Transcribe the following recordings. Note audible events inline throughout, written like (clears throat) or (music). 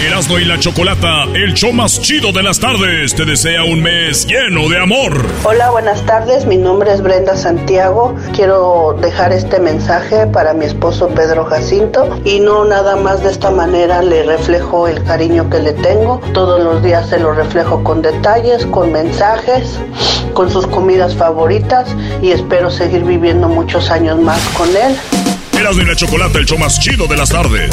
Erasmo y la Chocolata, el show más chido de las tardes, te desea un mes lleno de amor. Hola, buenas tardes. Mi nombre es Brenda Santiago. Quiero dejar este mensaje para mi esposo Pedro Jacinto y no nada más de esta manera le reflejo el cariño que le tengo. Todos los días se lo reflejo con detalles, con mensajes, con sus comidas favoritas y espero seguir viviendo muchos años más con él. Erasmo y la Chocolata, el show más chido de las tardes.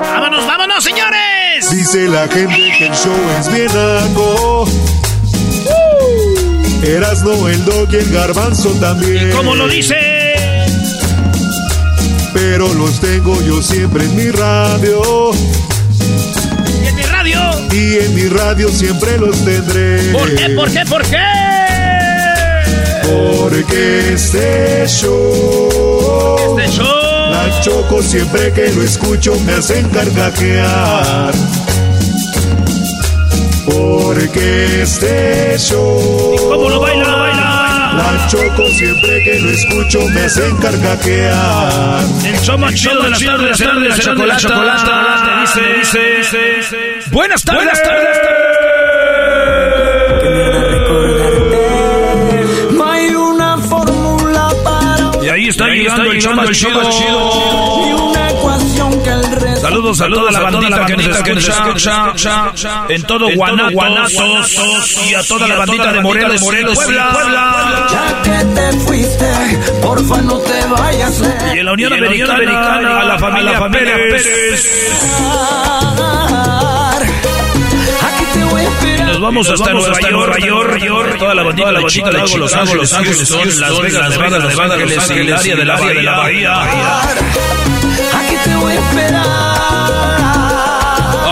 ¡Vámonos, vámonos, señores! Dice la gente que el show es bien algo. Erasno, el dog y el garbanzo también. ¿Cómo lo dice? Pero los tengo yo siempre en mi radio. ¿Y en mi radio? Y en mi radio siempre los tendré. ¿Por qué, por qué, por qué? Porque este show. Este show. La choco siempre que lo escucho me hacen carcajear. Porque este show. ¿Cómo lo baila, lo baila? La choco siempre que lo escucho me hacen carcajear. El show más chido de las tardes, tardes, la chocolata, Buenas tardes. Buenas tardes. Ahí está llegando el show chido. Resto. Saludos a la bandita que nos escucha en todo Guanajuato y a toda la bandita de Morelos, Puebla. Ya que te fuiste, porfa no te vayas. Y en la Unión Americana a la familia Pérez. Vamos hasta Nueva York, York, toda la bandita de Chicago, Los Ángeles, Houston, Las Vegas, Nevada, Los Ángeles y el área de la Bahía de la Bahía. Aquí te voy a esperar.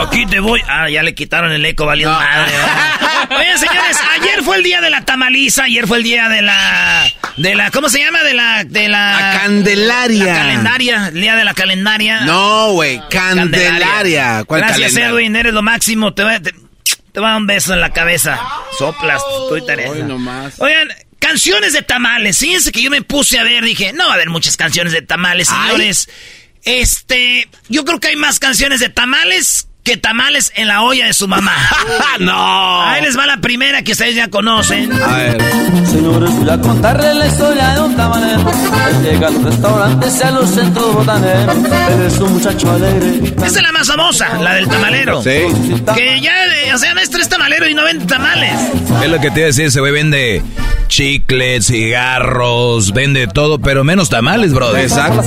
Aquí te voy. Ah, ya le quitaron el eco, valió madre. (laughs) Oye, señores, ayer fue el día de la tamaliza, ayer fue el día de la de la ¿cómo se llama? De la de la La Candelaria. La calendaria, el día de la calendaria. No, güey, Candelaria. ¿Cuál Gracias, calendario? Edwin, eres lo máximo. Te voy, a- te, te voy a dar un beso en la cabeza. Soplas, tú y Teresa. Hoy nomás. Oigan, canciones de tamales. Fíjense que yo me puse a ver, dije, no va a haber muchas canciones de tamales, Ay. señores. Este, yo creo que hay más canciones de tamales que tamales en la olla de su mamá. (laughs) no. Ahí les va la primera que ustedes ya conocen. A ver. Señores, voy a contarle la historia de un tamalero. Él llega a los restaurantes y a los centros botaneros. Él es un muchacho alegre. Esta es la más famosa, la del tamalero. Sí. Que ya, eh, o sea, maestro es tamalero y no vende tamales. Es lo que te iba a decir, ese güey vende chicles, cigarros, vende todo, pero menos tamales, brother. Exacto.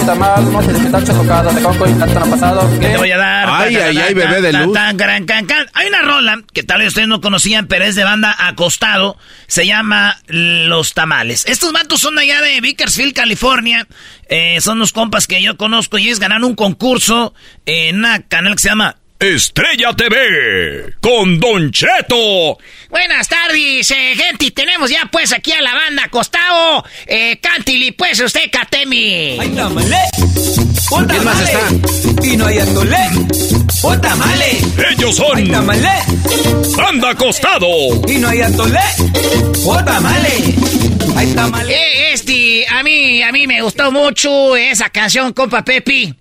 No se les está chocada, de coco y plátano pasado. ¿Qué te voy a dar? Ay, ay, ay, bebé de ta, luz. ta, gran, can, can. Hay una rola que tal vez ustedes no conocían, pero es de banda Acostado. Se llama Los Tamales. Estos matos son de allá de Bakersfield, California. Eh, son los compas que yo conozco y ellos ganaron un concurso en una canal que se llama Estrella TV con Don Cheto. Buenas tardes, eh, gente. Tenemos ya pues aquí a la banda acostado. Eh, cántili pues usted. Hay tamale, o ¿Quién más está? Y no hay atole, o tamale. Ellos Hay son tamale, Banda Acostado. y no hay atole, o tamale. Hay tamale. Eh, este, a mí, a mí me gustó mucho esa canción, compa Pepi.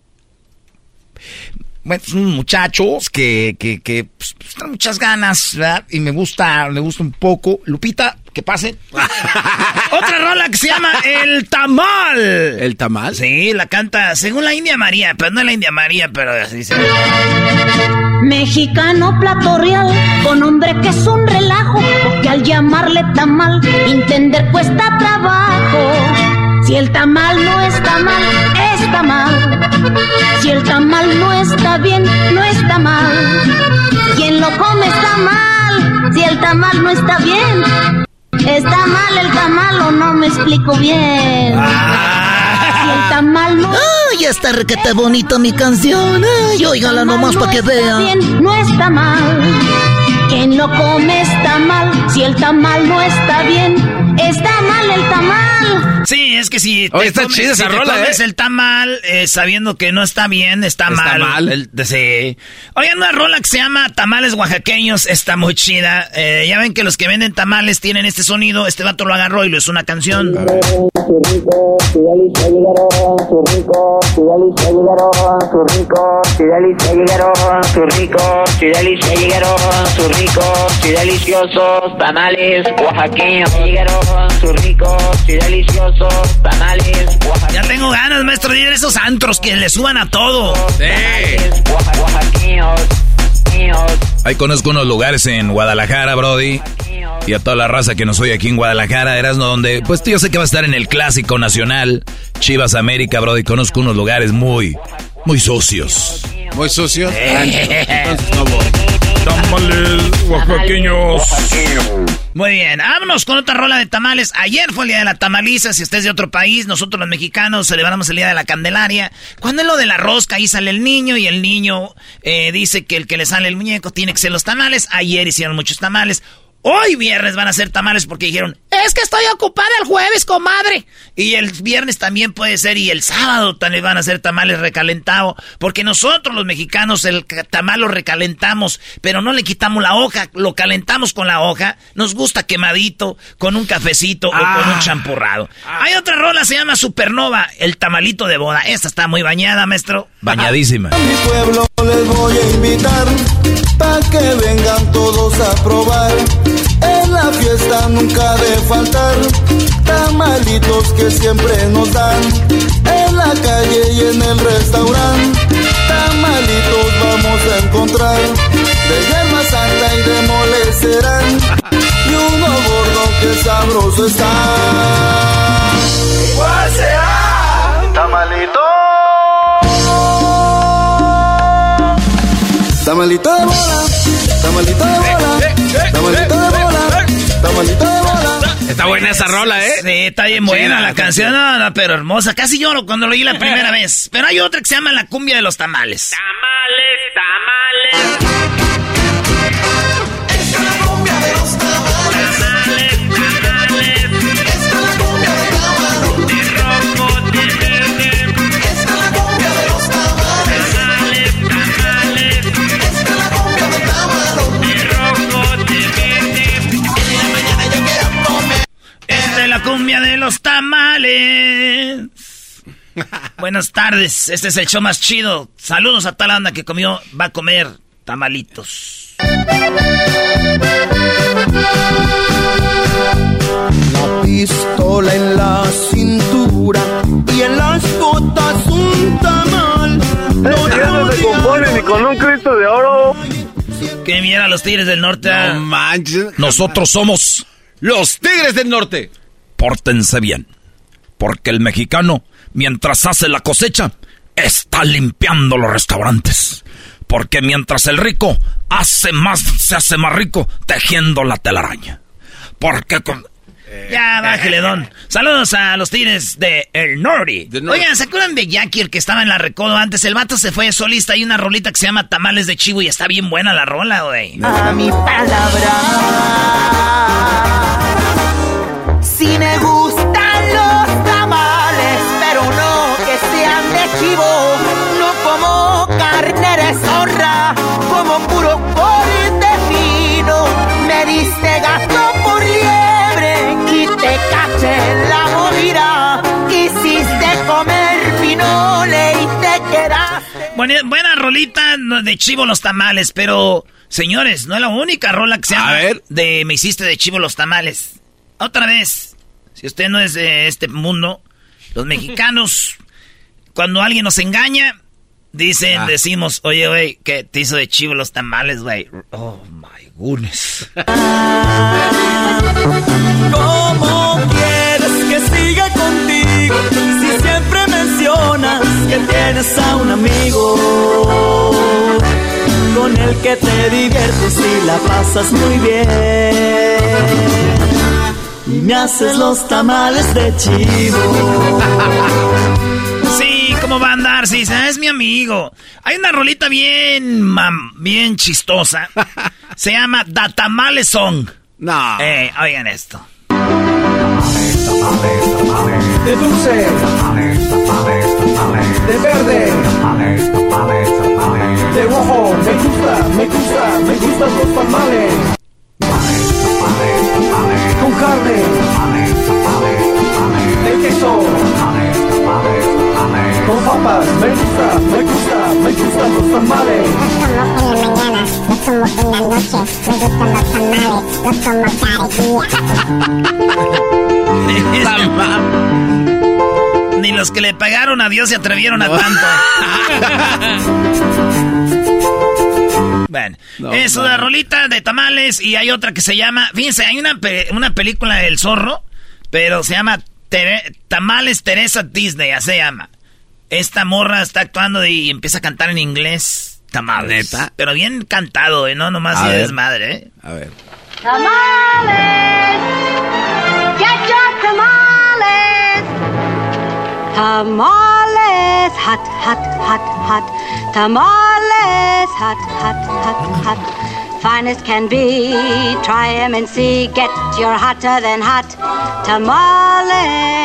Bueno, son muchachos que, que, que pues, pues, traen muchas ganas, ¿verdad? Y me gusta, me gusta un poco. Lupita, que pase. (laughs) Otra rola que se llama El Tamal. ¿El tamal? Sí, la canta según la India María, pero no la India María, pero así se Mexicano plato real, con hombre que es un relajo, porque al llamarle tamal, entender cuesta trabajo. Si el tamal no está mal, está mal. Si el tamal no está bien, no está mal. Quien lo come está mal. Si el tamal no está bien, está mal el tamal o no me explico bien. Si el tamal no Ay, está requete bonito mi canción. Ay, óigala nomás para que vea. bien, no está mal. Quien lo come está mal. Si el tamal no está bien, está mal el tamal. Sí, es que si Oye, está chida esa si te rola, comes ¿eh? el tamal eh, sabiendo que no está bien, está, Está mal. mal. El- de- sí. Oigan, una rola que se llama Tamales Oaxaqueños está muy chida. Eh, ya ven que los que venden tamales tienen este sonido. Este vato lo agarró y lo hizo una canción. Deliciosos tamales oaxaqueños llegaron, deliciosos tamales. Ya tengo ganas, maestro, de ir a esos antros que le suban a todo. Oaxaqueños, Ahí conozco unos lugares en Guadalajara, Brody. Y a toda la raza que nos oye aquí en Guadalajara, Erasmo, donde, pues yo sé que va a estar en el clásico nacional, Chivas América, Brody. Conozco unos lugares muy, muy sucios. Muy sucio. Eh. (laughs) Entonces no voy. Tamales oaxaqueños. Muy bien, vámonos con otra rola de tamales. Ayer fue el día de la tamaliza. Si usted de otro país, nosotros los mexicanos celebramos el día de la Candelaria. Cuando es lo de la rosca, ahí sale el niño y el niño eh, dice que el que le sale el muñeco tiene que ser los tamales. Ayer hicieron muchos tamales. Hoy viernes van a hacer tamales porque dijeron, es que estoy ocupada el jueves, comadre. Y el viernes también puede ser y el sábado también van a hacer tamales recalentado. Porque nosotros los mexicanos el tamal lo recalentamos, pero no le quitamos la hoja, lo calentamos con la hoja. Nos gusta quemadito, con un cafecito o con un champurrado. Hay otra rola, se llama Supernova, el tamalito de boda. Esta está muy bañada, maestro. Bañadísima. A mi pueblo les voy a invitar para que vengan todos a probar. En la fiesta nunca ha de faltar tamalitos que siempre nos dan. En la calle y en el restaurante tamalitos vamos a encontrar. De yerba santa y de mole serán y uno gordo que sabroso está. ¿Cuál será? Tamalito. Tamalito de bola, tamalito de bola, tamalito de bola, tamalito de bola. Está buena esa rola, ¿eh? Sí, está bien buena la canción, no, no, pero hermosa. Casi lloro cuando lo oí la (laughs) primera vez. Pero hay otra que se llama La cumbia de los tamales. Esta es cumbia de los tamales. (laughs) Buenas tardes, este es el show más chido. Saludos a toda la banda que comió, va a comer tamalitos. La pistola en la cintura y en las botas un tamal. No se compone ni con un Cristo de oro. Que mira los tigres del norte. No manches. Nosotros somos Los Tigres del Norte. Pórtense bien. Porque el mexicano, mientras hace la cosecha, está limpiando los restaurantes. Porque mientras el rico hace más, se hace más rico tejiendo la telaraña. Porque con... Ya, bájale, don. Saludos a los tigres de El norte. Oigan, ¿se acuerdan de Jackie, el que estaba en la recodo antes? El vato se fue solista. Hay una rolita que se llama Tamales de Chivo y está bien buena la rola, güey. A mi palabra. Buena, buena rolita no, de Chivo los Tamales, pero... Señores, no es la única rola que se llama de Me hiciste de Chivo los Tamales. Otra vez, si usted no es de este mundo, los mexicanos, (laughs) cuando alguien nos engaña, dicen, Ah. decimos, oye, güey, ¿qué te hizo de chivo los tamales, güey? Oh, my goodness. (laughs) que tienes a un amigo con el que te diviertes y la pasas muy bien? Y me haces los tamales de chivo. (laughs) Sí, ¿cómo va a andar? Sí, es mi amigo. Hay una rolita bien, mam, bien chistosa. Se llama Datamales Song. No. Eh, oigan esto. De dulce, de verde, de rojo, me gusta, me gusta, me gustan los tamales. Con carne, de queso, con papas, me gusta, me gusta, me gustan los tamales. Ni los que le pagaron a Dios se atrevieron a tanto. (laughs) bueno, No, es una rolita de tamales y hay otra que se llama. Fíjense, hay una, pe- una película del zorro, pero se llama Tere- Tamales Teresa Disney, así se llama. Esta morra está actuando y empieza a cantar en inglés. Tamales. ¿Neta? Pero bien cantado, ¿eh? No nomás A de ver. desmadre, ¿eh? A ver. Tamales, Tamales, hot, hot, hot, hot. Tamales, hot, hot, hot, hot. Fine as can be, try 'em and see. Get your hotter than hot tamales.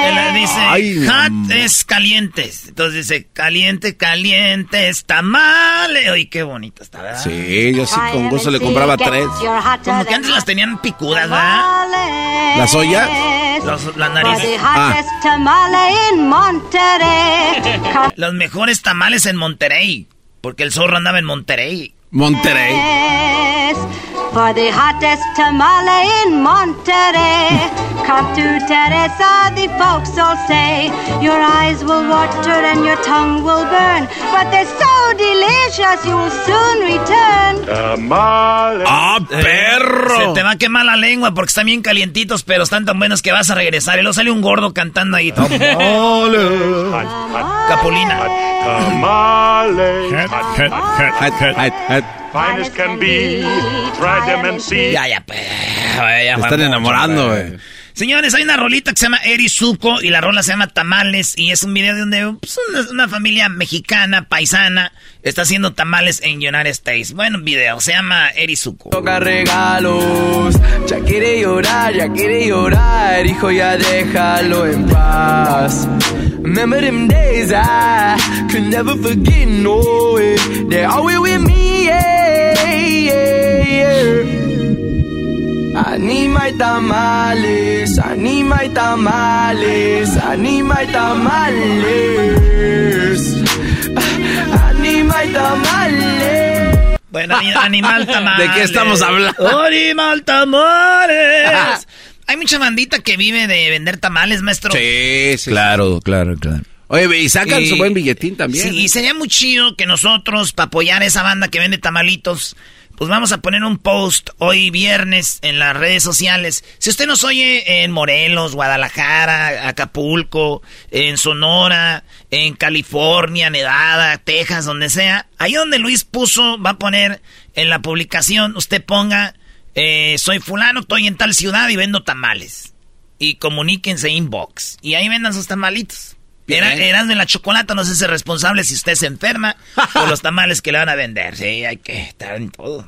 Él dice, Ay, hot es calientes. Entonces dice, caliente, calientes, tamales. Ay, qué bonito está, ¿verdad? Sí, yo sí con gusto le compraba tres. Como que antes las tenían picudas, ¿verdad? tamales. ¿La soya? Los- la For nariz. the Ah. (laughs) Los mejores tamales en Monterrey. Porque el zorro andaba en Monterrey. Monterrey. For the hottest tamale in Monterrey. Come to Teresa, the folks all say. Your eyes will water and your tongue will burn. But they're so delicious, you'll soon return. Tamales. ¡Ah, perro! Se te va a quemar la lengua porque están bien calientitos, pero están tan buenos que vas a regresar. Y luego sale un gordo cantando ahí. Hot, Capulina. tamales. Fine as can be. Try them and see. Ya, ya, pues. ya fue están enamorando, güey. güey. Señores, hay una rolita que se llama Erizuko y la rola se llama Tamales y es un video donde pues, una, una familia mexicana, paisana, está haciendo tamales en United States. Buen video, se llama Erizuko. Toca regalos, ya quiere llorar, ya quiere llorar, hijo ya déjalo en paz. Remember them days I could never forget, no way. They're always with me, need my tamales, need my tamales, need my tamales. Need my tamales. Bueno, ani- animal tamales. ¿De qué estamos hablando? Animal tamales. (laughs) Hay mucha bandita que vive de vender tamales, maestro. Sí, sí. Claro, claro, claro. Oye, y sacan Y- su buen billetín también. Sí, y sería muy chido que nosotros, para apoyar a esa banda que vende tamalitos, pues vamos a poner un post hoy viernes en las redes sociales. Si usted nos oye en Morelos, Guadalajara, Acapulco, en Sonora, en California, Nevada, Texas, donde sea, ahí donde Luis puso, va a poner en la publicación, usted ponga, eh, soy fulano, estoy en tal ciudad y vendo tamales. Y comuníquense inbox. Y ahí vendan sus tamalitos. Era, Erasmo y la chocolata no se hace responsable si usted se enferma (laughs) por los tamales que le van a vender. Sí, hay que estar en todo.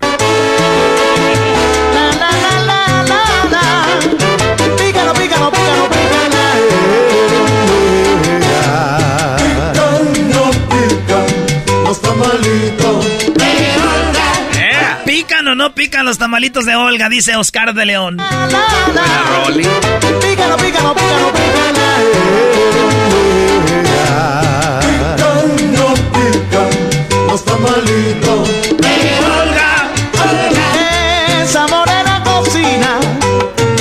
Pícalo, pícalo, pícalo, No pican los tamalitos. ¿Pican o no pican los tamalitos de Olga? Dice Oscar de León. Pícalo, pícalo, pícalo, No unos tamalitos. Eh, Olga, Olga. Esa morena cocina.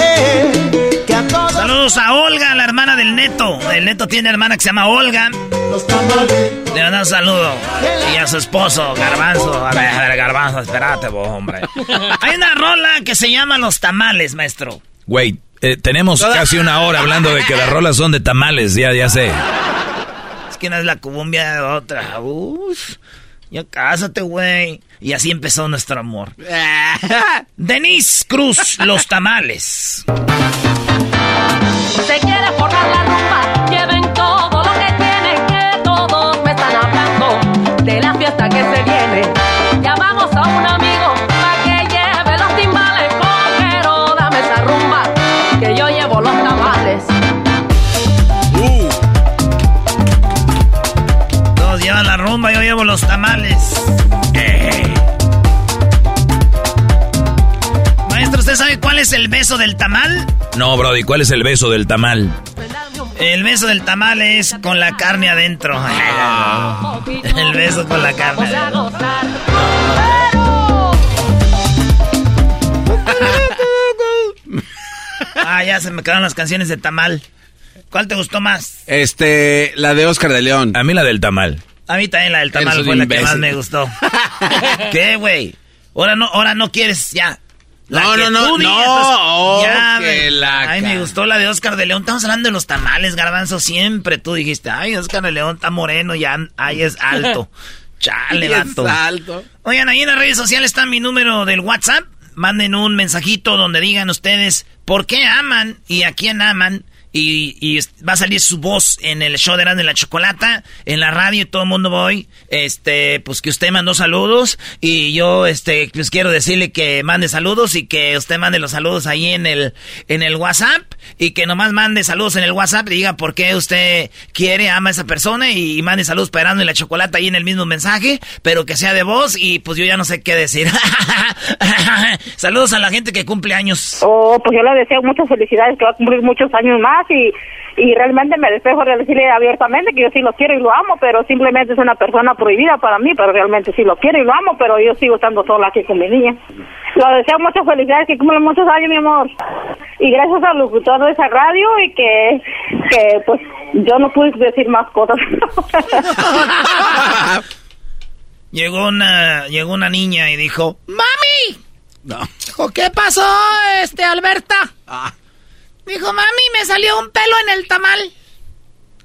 Eh, que a. Saludos a Olga, la hermana del Neto. El Neto tiene una hermana que se llama Olga. Los tamalitos. Le mandan un saludo. Y a su esposo, Garbanzo. A ver, a ver Garbanzo, espérate vos, hombre. (laughs) Hay una rola que se llama Los Tamales, maestro. Güey, eh, tenemos casi una hora hablando de que las (laughs) rolas son de tamales, ya, ya sé. Es que una es la cumbia, otra. Uf. Ya cásate, güey. Y así empezó nuestro amor. (laughs) Denise Cruz, Los Tamales. Se quiere forrar la rumba, lleven todo lo que tienen, que todos me están hablando de la fiesta que se los tamales. Maestro, ¿usted sabe cuál es el beso del tamal? No, Brody, ¿cuál es el beso del tamal? El beso del tamal es con la carne adentro. (laughs) El beso con la carne adentro. (laughs) Ah, ya se me quedaron las canciones de tamal. ¿Cuál te gustó más? Este, la de Oscar de León. A mí la del tamal. A mí también la del tamal Eres fue la que más me gustó. (laughs) ¿Qué, güey? Ahora no, ahora no quieres, ya. La No, que no, no, tú no, oh, ya, que güey. la Ay, me gustó la de Oscar de León. Estamos hablando de los tamales, garbanzo. Siempre tú dijiste, ay, Oscar de León está moreno, ya, ay, es alto. (laughs) Chale, Y es vato. alto. Oigan, ahí en las redes sociales está mi número del WhatsApp. Manden un mensajito donde digan ustedes por qué aman y a quién aman. Y, y va a salir su voz en el show de y la Chocolata, en la radio, y todo el mundo voy. Este, pues que usted mandó saludos. Y yo, este, pues quiero decirle que mande saludos y que usted mande los saludos ahí en el, en el WhatsApp. Y que nomás mande saludos en el WhatsApp y diga por qué usted quiere, ama a esa persona. Y, mande saludos para y la Chocolata ahí en el mismo mensaje. Pero que sea de voz y pues yo ya no sé qué decir. (laughs) saludos a la gente que cumple años. Oh, pues yo le deseo muchas felicidades, que va a cumplir muchos años más y, y realmente me despejo de decirle abiertamente que yo sí lo quiero y lo amo, pero simplemente es una persona prohibida para mí, pero realmente sí lo quiero y lo amo, pero yo sigo estando sola aquí con mi niña. Le deseo muchas felicidades, que cumple muchos años, mi amor. Y gracias al locutor de esa radio y que, que pues yo no pude decir más cosas. (laughs) Llegó una, llegó una niña y dijo, ¡Mami! No. Dijo, ¿qué pasó, este, Alberta? Dijo, mami, me salió un pelo en el tamal.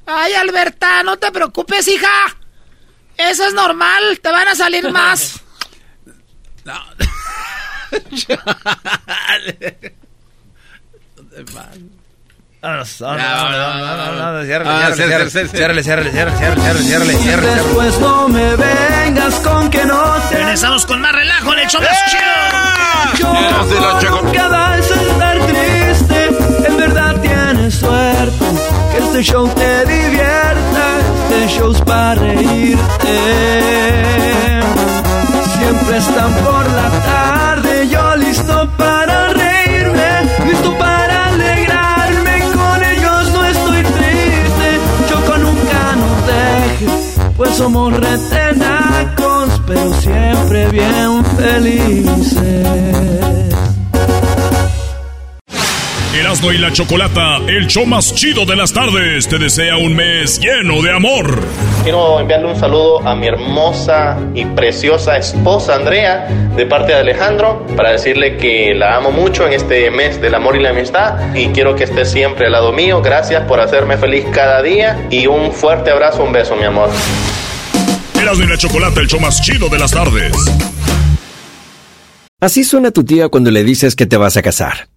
Ay, Alberta, no te preocupes, hija. Eso es normal, te van a salir (laughs) más. Vámonos, (laughs) vámonos, ciérrale, ciérrale, ciérrale. Después no me vengas con que no te Regresamos con más relajo en el show más chido. Yo cada vez estar triste, en verdad suerte. Que este show te divierta, este show es para reírte. Siempre están por la tarde, yo listo para reírme, listo para alegrarme. Con ellos no estoy triste, Choco nunca nos dejes, pues somos retenacos, pero siempre bien felices. Erasmo y la Chocolata, el show más chido de las tardes, te desea un mes lleno de amor. Quiero enviarle un saludo a mi hermosa y preciosa esposa Andrea de parte de Alejandro para decirle que la amo mucho en este mes del amor y la amistad y quiero que esté siempre al lado mío. Gracias por hacerme feliz cada día y un fuerte abrazo, un beso, mi amor. Erasmo y la Chocolata, el show más chido de las tardes. Así suena tu tía cuando le dices que te vas a casar.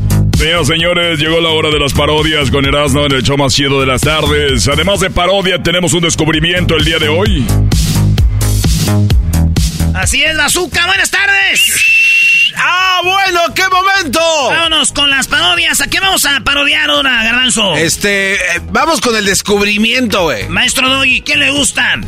Señoras señores, llegó la hora de las parodias con Erasmo en el show más chido de las tardes. Además de parodia, tenemos un descubrimiento el día de hoy. Así es, Bazooka, buenas tardes. ¡Ah, bueno! ¡Qué momento! Vámonos con las parodias. ¿A qué vamos a parodiar ahora, Garbanzo? Este, eh, vamos con el descubrimiento, güey. Maestro Doggy, ¿qué le gustan?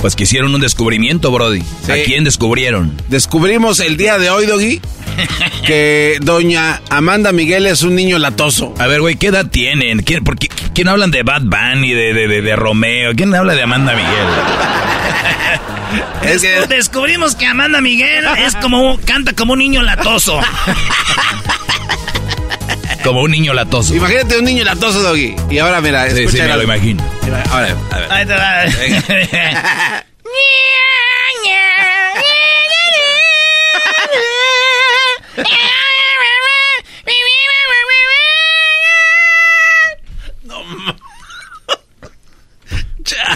Pues que hicieron un descubrimiento, Brody. Sí. ¿A quién descubrieron? Descubrimos el día de hoy, Doggy, (laughs) que doña Amanda Miguel es un niño latoso. A ver, güey, ¿qué edad tienen? ¿Quién, por qué, quién hablan de Bad Bunny, de, de, de, de Romeo? ¿Quién habla de Amanda Miguel? (laughs) Es que descubrimos que Amanda Miguel es como canta como un niño latoso. (laughs) Como un niño latoso. Imagínate un niño latoso, Doggy. Y ahora, mira, Sí, escucha sí, me lo imagino. Mira, Ahora, a ver.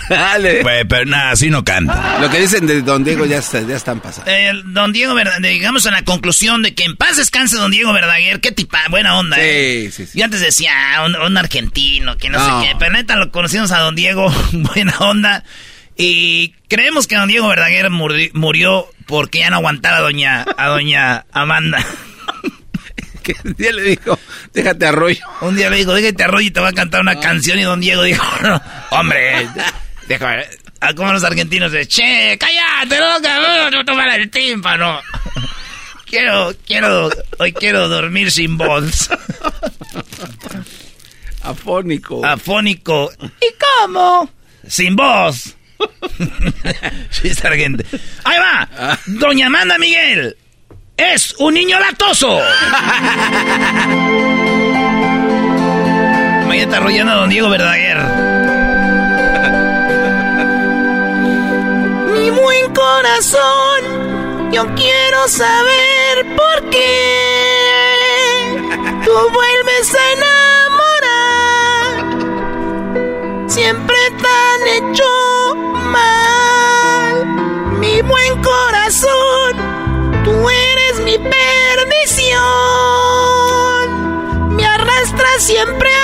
Dale. Güey, pero nada, así no canta. Lo que dicen de Don Diego ya, está- ya están pasando. Eh, don Diego Verdaguer, llegamos a la conclusión de que en paz descanse Don Diego Verdaguer. Qué tipa, buena onda, ¿eh? Sí, sí, sí. Yo antes decía, ah, un, un argentino, que no, No. sé qué. Pero neta lo conocimos a Don Diego, (laughs) buena onda. Y creemos que Don Diego Verdaguer muri- murió porque ya no aguantaba a doña, a doña Amanda. (laughs) Que un día le dijo, déjate arroyo. Un día le dijo, déjate arroyo y te va a cantar una canción. Y Don Diego dijo, (laughs) no, hombre, déjame. Ah, Como los argentinos de, che, cállate, loca, no, tomar el tímpano. (laughs) Quiero, quiero, hoy quiero dormir sin voz. Afónico. Afónico. ¿Y cómo? Sin voz. sargento. Ahí va. Doña Amanda Miguel es un niño latoso. Imagínate (laughs) arrollando a don Diego Verdaguer. Mi buen corazón, yo quiero saber por qué tú vuelves a enamorar. Siempre tan hecho mal. Mi buen corazón, tú eres mi perdición. Me arrastras siempre al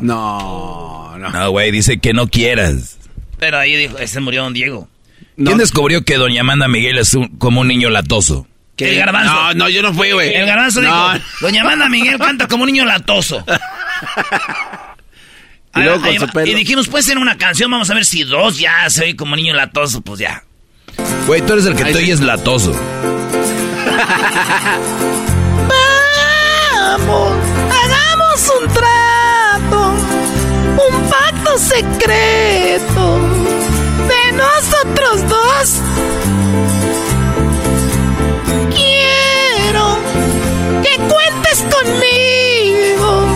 No, no. No, güey, dice que no quieras. Pero ahí dijo, se murió don Diego. ¿Quién descubrió que doña Amanda Miguel es un- como un niño latoso? El garbanzo. No, no, yo no fui, güey. El garbanzo No. dijo, doña Amanda Miguel canta como un niño latoso. Y luego con Ahí su pelo. Y dijimos, puede ser una canción, vamos a ver si dos ya se oye como niño latoso, pues ya. Güey, tú eres el que te oyes latoso. (laughs) Vamos, secreto de nosotros dos. Quiero que cuentes conmigo,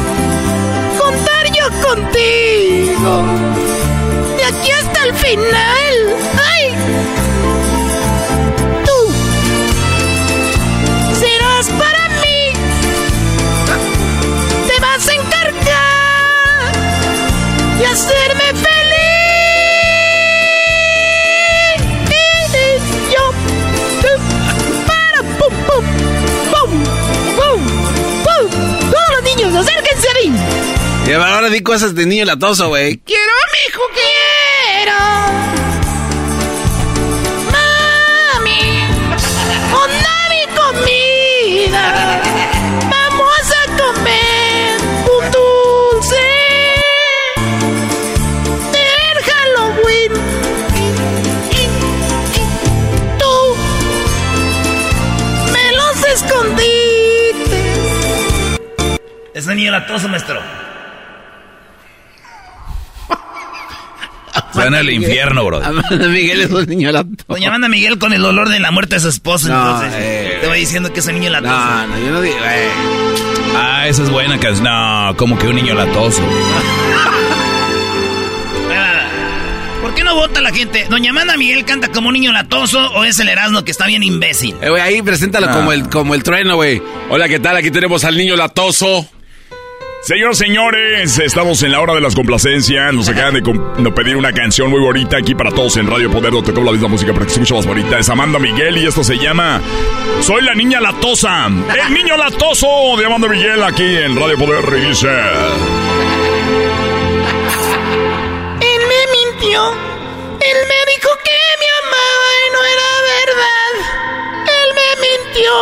contar yo contigo, de aquí hasta el final. Hacerme feliz. Yo, para, pum, pum, pum, pum, pum. Todos los niños, acérquense a mí. Y ahora di cosas de niño latoso, güey. Quiero, mijo, quiero. Mami, onda mi comida. Es un niño latoso, maestro. Se van al infierno, bro. Amanda Miguel es un niño latoso. Doña Amanda Miguel con el olor de la muerte de su esposo, No, entonces. eh. te voy diciendo que es un niño latoso. No, no, yo no digo, güey. Ah, esa es buena canción. No, como que un niño latoso. (laughs) ¿Por qué no vota la gente? ¿Doña Amanda Miguel canta como un niño latoso o es el Erasmo que está bien imbécil? Eh, güey, ahí preséntalo Ah. como, el, como el trueno, güey. Hola, ¿qué tal? Aquí tenemos al niño latoso. Señoras, señores, estamos en la hora de las complacencias. Nos acaban de, pedir una canción muy bonita aquí para todos en Radio Poder, donde tocamos la misma música para que se escuche más bonita. Es Amanda Miguel y esto se llama Soy la niña latosa. El niño latoso de Amanda Miguel aquí en Radio Poder. Dice... Él me mintió. Él me dijo que me amaba y no era verdad. Él me mintió.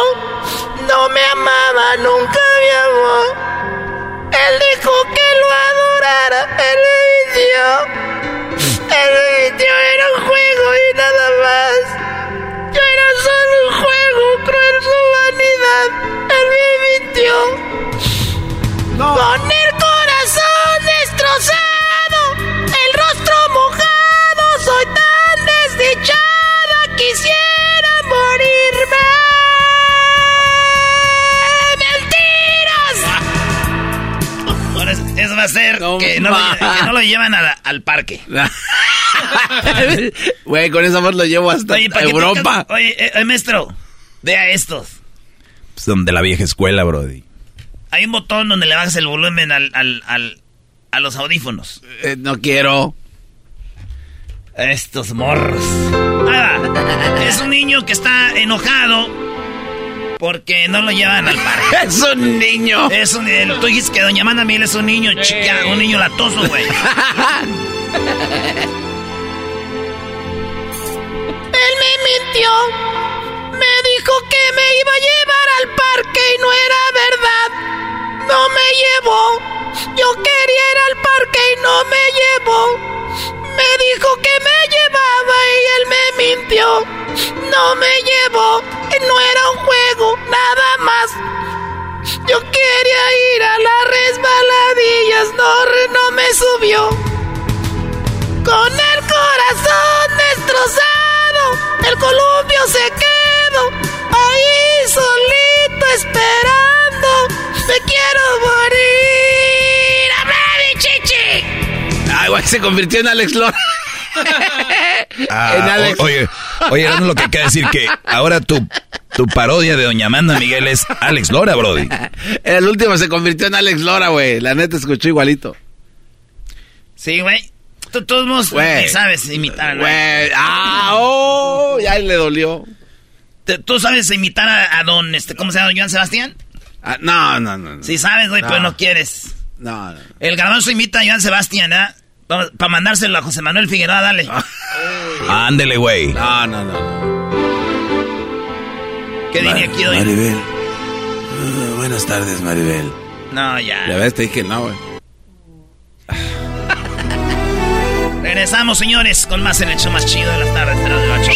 No me amaba, nunca me amó. Él dijo que lo adorara. Él me mintió. Él me mintió. Era un juego y nada más. Yo era solo un juego, cruel su vanidad. Él me mintió. Con el va a ser que, no lo, que no lo llevan a la- al parque. (laughs) Güey, con esa voz lo llevo hasta Oye, ¿para qué Europa. Oye, eh, eh, maestro, vea estos. Pues donde la vieja escuela, brody. Hay un botón donde le bajas el volumen al, al, al- a los audífonos. Eh, no quiero. Estos morros. Va. Es un niño que está enojado porque no lo llevan al parque. (laughs) Es un niño. Es un, el- tú dijiste que Doña Amanda Miguel es un niño chica, un niño latoso, güey. (laughs) Él me mintió. Me dijo que me iba a llevar al parque y no era verdad. No me llevó. Yo quería ir al parque y no me llevó. Me dijo que me llevaba y él me mintió. No me llevó. No era un juego, nada más. Yo quería ir a las resbaladillas, no, no me subió. Con el corazón destrozado, el columpio se quedó ahí solito esperando. Me quiero morir. ¡Habla chichi! Ay, güey, se convirtió en Alex Lora. (laughs) Ah, En Alex. o- oye, oye, era lo que quiere decir que ahora tu, tu parodia de Doña Amanda Miguel es Alex Lora, brody. (laughs) El último se convirtió en Alex Lora, güey. La neta escuchó igualito. Sí, güey. Tú todos sabes imitar, ¿no? Güey. Ah, oh, ya le dolió. ¿Tú sabes imitar a, a don, este, ¿cómo se llama, don Joan Sebastián? Ah, no, no, no. no. Sí sabes, güey, No. pero no quieres. No, no. El garbanzo invita a Joan Sebastián, ¿eh? Para mandárselo a José Manuel Figueroa, dale. Ándele, güey. No, no, no. ¿Qué diría aquí hoy? Maribel. Uh, buenas tardes, Maribel. No, ya. Ya ves, te dije no, güey. Regresamos, señores, con más en el show más chido de las tardes. de la noche.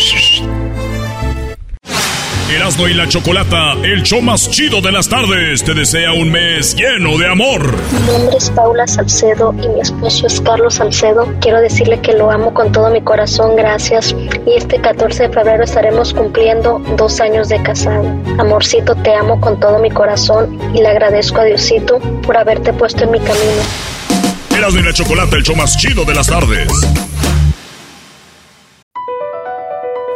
Erasmo y la Chocolata, el show más chido de las tardes, te desea un mes lleno de amor. Mi nombre es Paula Salcedo y mi esposo es Carlos Salcedo. Quiero decirle que lo amo con todo mi corazón, gracias. Y este 14 de febrero estaremos cumpliendo dos años de casado. Amorcito, te amo con todo mi corazón y le agradezco a Diosito por haberte puesto en mi camino. Erasmo y la Chocolata, el show más chido de las tardes.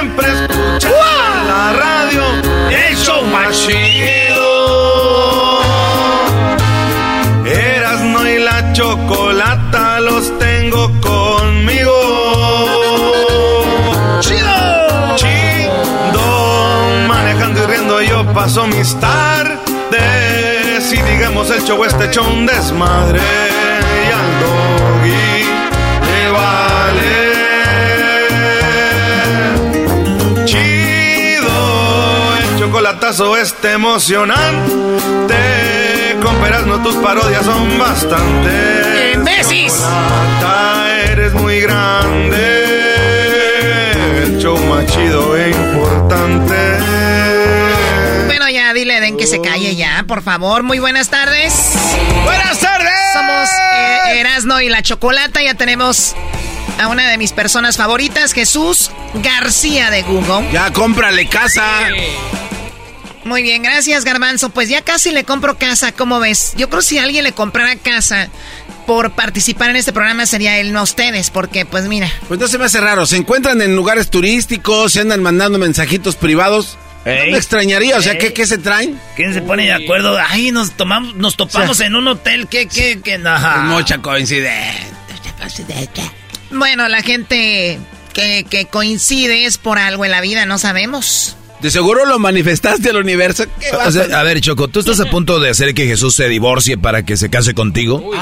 Siempre escuchando en la radio el show más chido. Erasno y la chocolata los tengo conmigo. Chido, chido, manejando y riendo yo paso mis tardes. Y digamos el show este hecho un desmadre. Chocolatazo este emocionante. Con no tus parodias son bastante. ¡Imbécis! Chocolata, eres muy grande. El show más chido e importante. Bueno, ya dile Den que se calle ya, por favor. Muy buenas tardes. ¡Buenas tardes! Somos eh, Erasno y la Chocolata. Ya tenemos a una de mis personas favoritas, Jesús García de Google. Ya cómprale casa. Muy bien, gracias Garbanzo. Pues ya casi le compro casa, ¿cómo ves? Yo creo que si alguien le comprara casa por participar en este programa sería él, no ustedes, porque pues mira. Pues no se me hace raro. Se encuentran en lugares turísticos, se andan mandando mensajitos privados. No me extrañaría, o sea, ¿qué, ¿qué se traen? ¿Quién se pone de acuerdo? Ay, nos tomamos, nos topamos O sea, en un hotel, ¿qué, qué, qué? No. Mucha coincidencia. Bueno, la gente que, que coincide es por algo en la vida, no sabemos. De seguro lo manifestaste al universo. ¿Qué O vas sea, a ver, Choco, ¿tú estás a punto de hacer que Jesús se divorcie para que se case contigo? (laughs)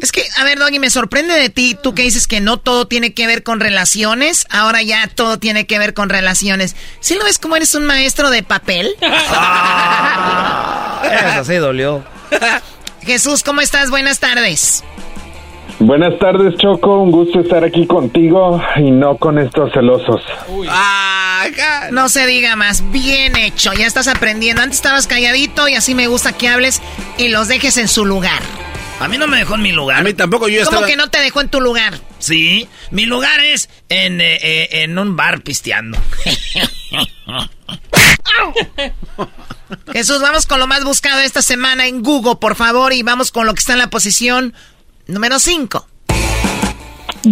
Es que, a ver, Doggy, me sorprende de ti, tú que dices que no todo tiene que ver con relaciones, ahora ya todo tiene que ver con relaciones. ¿Sí lo ves como eres un maestro de papel? (laughs) (laughs) Eso sí dolió. Jesús, ¿cómo estás? Buenas tardes. Buenas tardes, Choco. Un gusto estar aquí contigo y no con estos celosos. No se diga más, bien hecho, ya estás aprendiendo. Antes estabas calladito y así me gusta que hables y los dejes en su lugar. A mí no me dejó en mi lugar. A mí tampoco, yo ¿Cómo estaba... que no te dejó en tu lugar? Sí, mi lugar es en, eh, eh, en un bar pisteando. (laughs) Jesús, vamos con lo más buscado esta semana en Google, por favor, y vamos con lo que está en la posición número 5.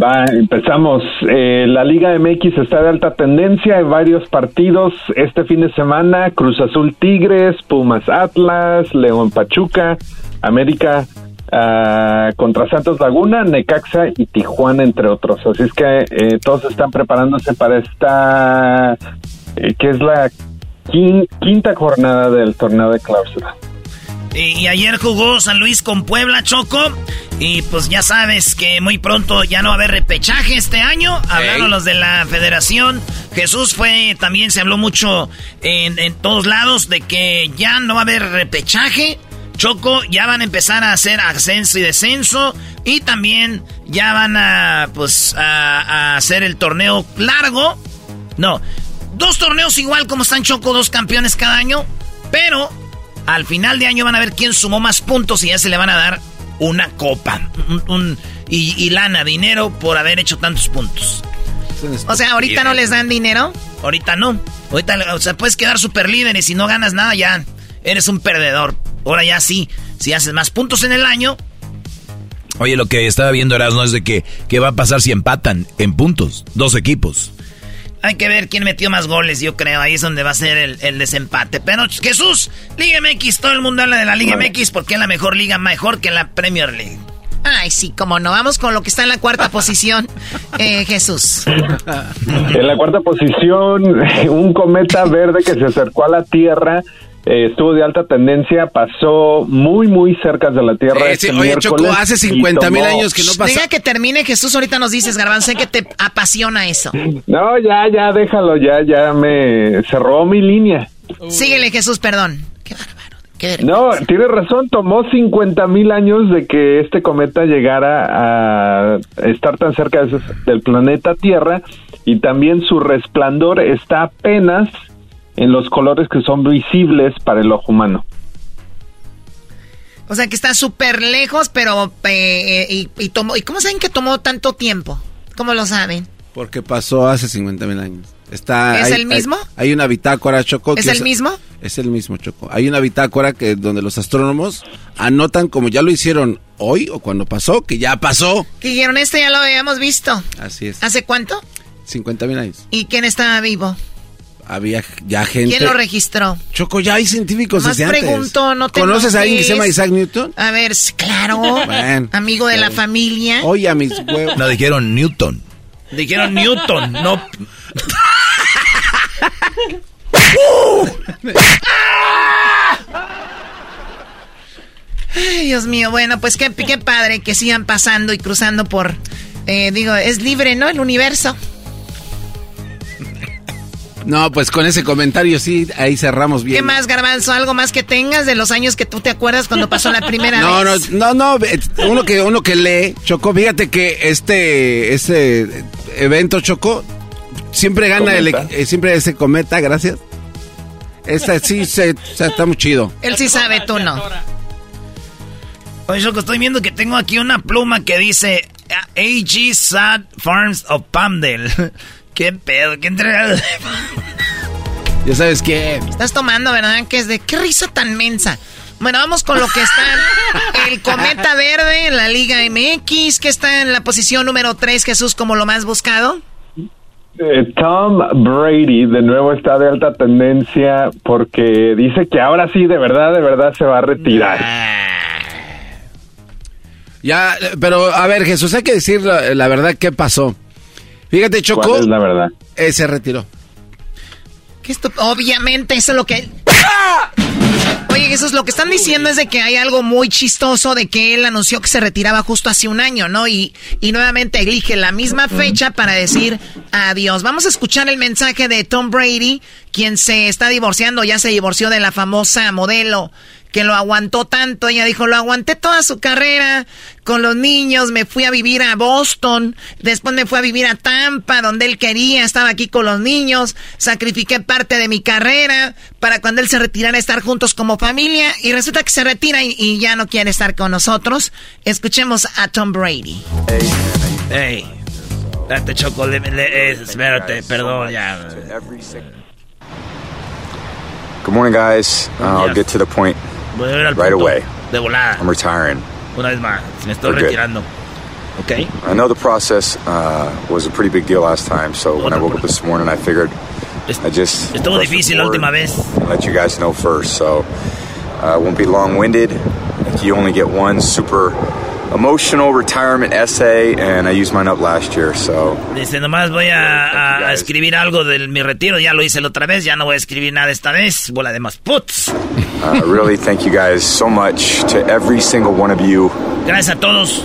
Va, empezamos. Eh, la Liga MX está de alta tendencia. Hay varios partidos este fin de semana. Cruz Azul Tigres, Pumas Atlas, León Pachuca, América ah, contra Santos Laguna, Necaxa y Tijuana, entre otros. Así es que eh, todos están preparándose para esta, eh, que es la quin- quinta jornada del torneo de clausura. Y, y ayer jugó San Luis con Puebla, Choco. Y pues ya sabes que muy pronto ya no va a haber repechaje este año. Hablaron los de la federación. Jesús fue, también se habló mucho en, en todos lados de que ya no va a haber repechaje. Choco, ya van a empezar a hacer ascenso y descenso. Y también ya van a, pues, a, a hacer el torneo largo. No, dos torneos igual como están Choco, dos campeones cada año. Pero al final de año van a ver quién sumó más puntos y ya se le van a dar una copa. Y lana, dinero por haber hecho tantos puntos. O sea, ¿ahorita no les dan dinero? Ahorita no. Ahorita, o sea, puedes quedar super líder y si no ganas nada ya eres un perdedor. Ahora ya sí, si haces más puntos en el año, Oye, lo que estaba viendo Erasmo es de que qué va a pasar si empatan en puntos, dos equipos. Hay que ver quién metió más goles, yo creo. Ahí es donde va a ser el, el desempate. Pero Jesús, Liga MX, todo el mundo habla de la Liga MX porque es la mejor liga, mejor que la Premier League. Ay, sí, como no. Vamos con lo que está en la cuarta (laughs) posición. Eh, Jesús. En la cuarta posición, un cometa verde que se acercó a la Tierra. Eh, estuvo de alta tendencia, pasó muy, muy cerca de la Tierra. Eh, este sí, oye, Choco, miércoles hace y 50 mil años que no pasa. Deja que termine Jesús, ahorita nos dices, Garbanzo, sé que te apasiona eso. No, ya, ya, déjalo, ya, ya me cerró mi línea. Síguele, Jesús, perdón. Qué bárbaro. Qué No, tiene razón, tomó 50 mil años de que este cometa llegara a estar tan cerca de- del planeta Tierra y también su resplandor está apenas en los colores que son visibles para el ojo humano. O sea, que está súper lejos, pero... eh, y, y tomó, ¿Y cómo saben que tomó tanto tiempo? ¿Cómo lo saben? Porque pasó hace 50 mil años. Está, ¿Es hay- el mismo? Hay, hay una bitácora, Choco. ¿Es que el mismo? Es el mismo, Choco. Hay una bitácora que donde los astrónomos anotan como ya lo hicieron hoy o cuando pasó, que ya pasó. Que dijeron, este ya lo habíamos visto. Así es. ¿Hace cuánto? 50 mil años. ¿Y quién estaba vivo? Había ya gente. ¿Quién lo registró? Choco, ya hay científicos Más desde antes. pregunto, no te ¿Conoces a alguien que se llama. Isaac Newton? A ver, claro. Amigo de la familia. Oye, a mis huevos. No, dijeron Newton. Dijeron Newton, no. Ay, Dios mío, bueno, pues qué, qué padre que sigan pasando y cruzando por... eh, digo, es libre, ¿no? El universo. No, pues con ese comentario sí, ahí cerramos bien. ¿Qué más, Garbanzo? ¿Algo más que tengas de los años que tú te acuerdas cuando pasó la primera No, (laughs) no, vez? no, no, eh, uno que uno que lee, Choco, fíjate que este este evento Choco siempre gana el Cometa. eh, siempre ese cometa, gracias. Esta sí se, se- está muy chido. Él sí sabe, tú no. Oye, Choco, estoy viendo que tengo aquí una pluma que dice AG Sad Farms of Palmdale. (laughs) ¿Qué pedo? ¿Qué entregado? Ya sabes que Estás tomando, ¿verdad? Que es de qué risa tan mensa. Bueno, vamos con lo que está el cometa verde en la Liga MX, que está en la posición número 3, Jesús, como lo más buscado. Eh, Tom Brady de nuevo está de alta tendencia porque dice que ahora sí, de verdad, de verdad se va a retirar. ya, pero a ver, Jesús, hay que decir la, la verdad qué pasó. Fíjate, Choco. ¿Cuál es la verdad? eh, se retiró. Esto, obviamente, eso es lo que... Oye, Jesús, lo que están diciendo es de que hay algo muy chistoso de que él anunció que se retiraba justo hace un año, ¿no? Y, y nuevamente elige la misma fecha para decir adiós. Vamos a escuchar el mensaje de Tom Brady, quien se está divorciando, ya se divorció de la famosa modelo que lo aguantó tanto. Ella dijo, lo aguanté toda su carrera con los niños, me fui a vivir a Boston, después me fui a vivir a Tampa, donde él quería, estaba aquí con los niños, sacrifiqué parte de mi carrera para cuando él se retirara estar juntos como familia y resulta que se retira y, y ya no quiere estar con nosotros. Escuchemos a Tom Brady. Ey, date Choco, le- le- eh, espérate, perdón, ya. Good morning, guys. Uh, I'll get to the point Voy a ver al right punto. away. De volada, I'm retiring. una vez más, me estoy We're good. retirando. ¿Ok? I know the process uh, was a pretty big deal last time, so when I woke up this morning, I figured I just Estuvo difícil la última vez. let you guys know first. So uh, I won't be long-winded. You only get one super emotional retirement essay, and I used mine up last year. So Dice, nomás voy a, a- escribir algo de mi retiro, ya lo hice la otra vez, ya no voy a escribir nada esta vez, bola de más puts. uh, really thank you guys so much to every single one of you Gracias a todos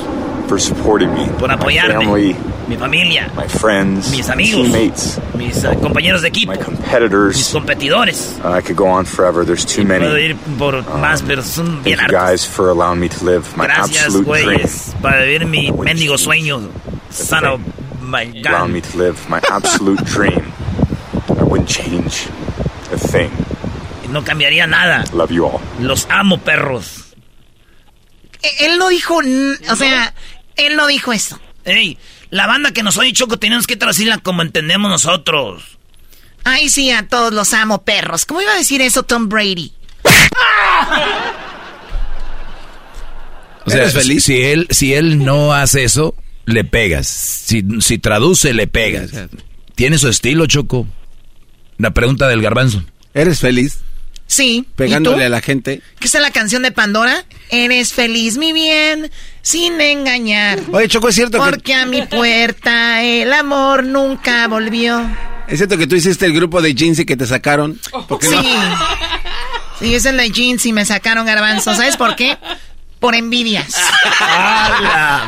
for supporting me. por My apoyarme. Family, Mi familia, my friends, mis amigos, teammates, mis eh, compañeros de equipo, mis competitors. competidores. Uh, I could go on forever. There's too many. Puedo ir por más, pero son Thank bien you hartos. guys for allowing me to live my Gracias, absolute dream. güeyes, para vivir mi mendigo sueño. Son of my Allowing God. me to live my absolute dream. I wouldn't change a thing. No cambiaría nada. Love you all. Los amo, perros. E- Él no dijo, o sea, él no dijo eso. Ey, la banda que nos oye Choco tenemos que traducirla como entendemos nosotros. Ay, sí, a todos los amo, perros. ¿Cómo iba a decir eso Tom Brady? O sea, feliz? Si él, si él no hace eso, le pegas. Si, si traduce, le pegas. Tiene su estilo, Choco. La pregunta del garbanzo. ¿Eres feliz? Sí. Pegándole a la gente. ¿Qué es la canción de Pandora? Eres feliz, mi bien, sin engañar. Oye, Choco, es cierto que- Porque a mi puerta el amor nunca volvió. ¿Es cierto que tú hiciste el grupo de jeans y que te sacaron? Porque Sí. no- Sí, es en la jeans y me sacaron garbanzo. ¿Sabes por qué? Por envidias. (laughs)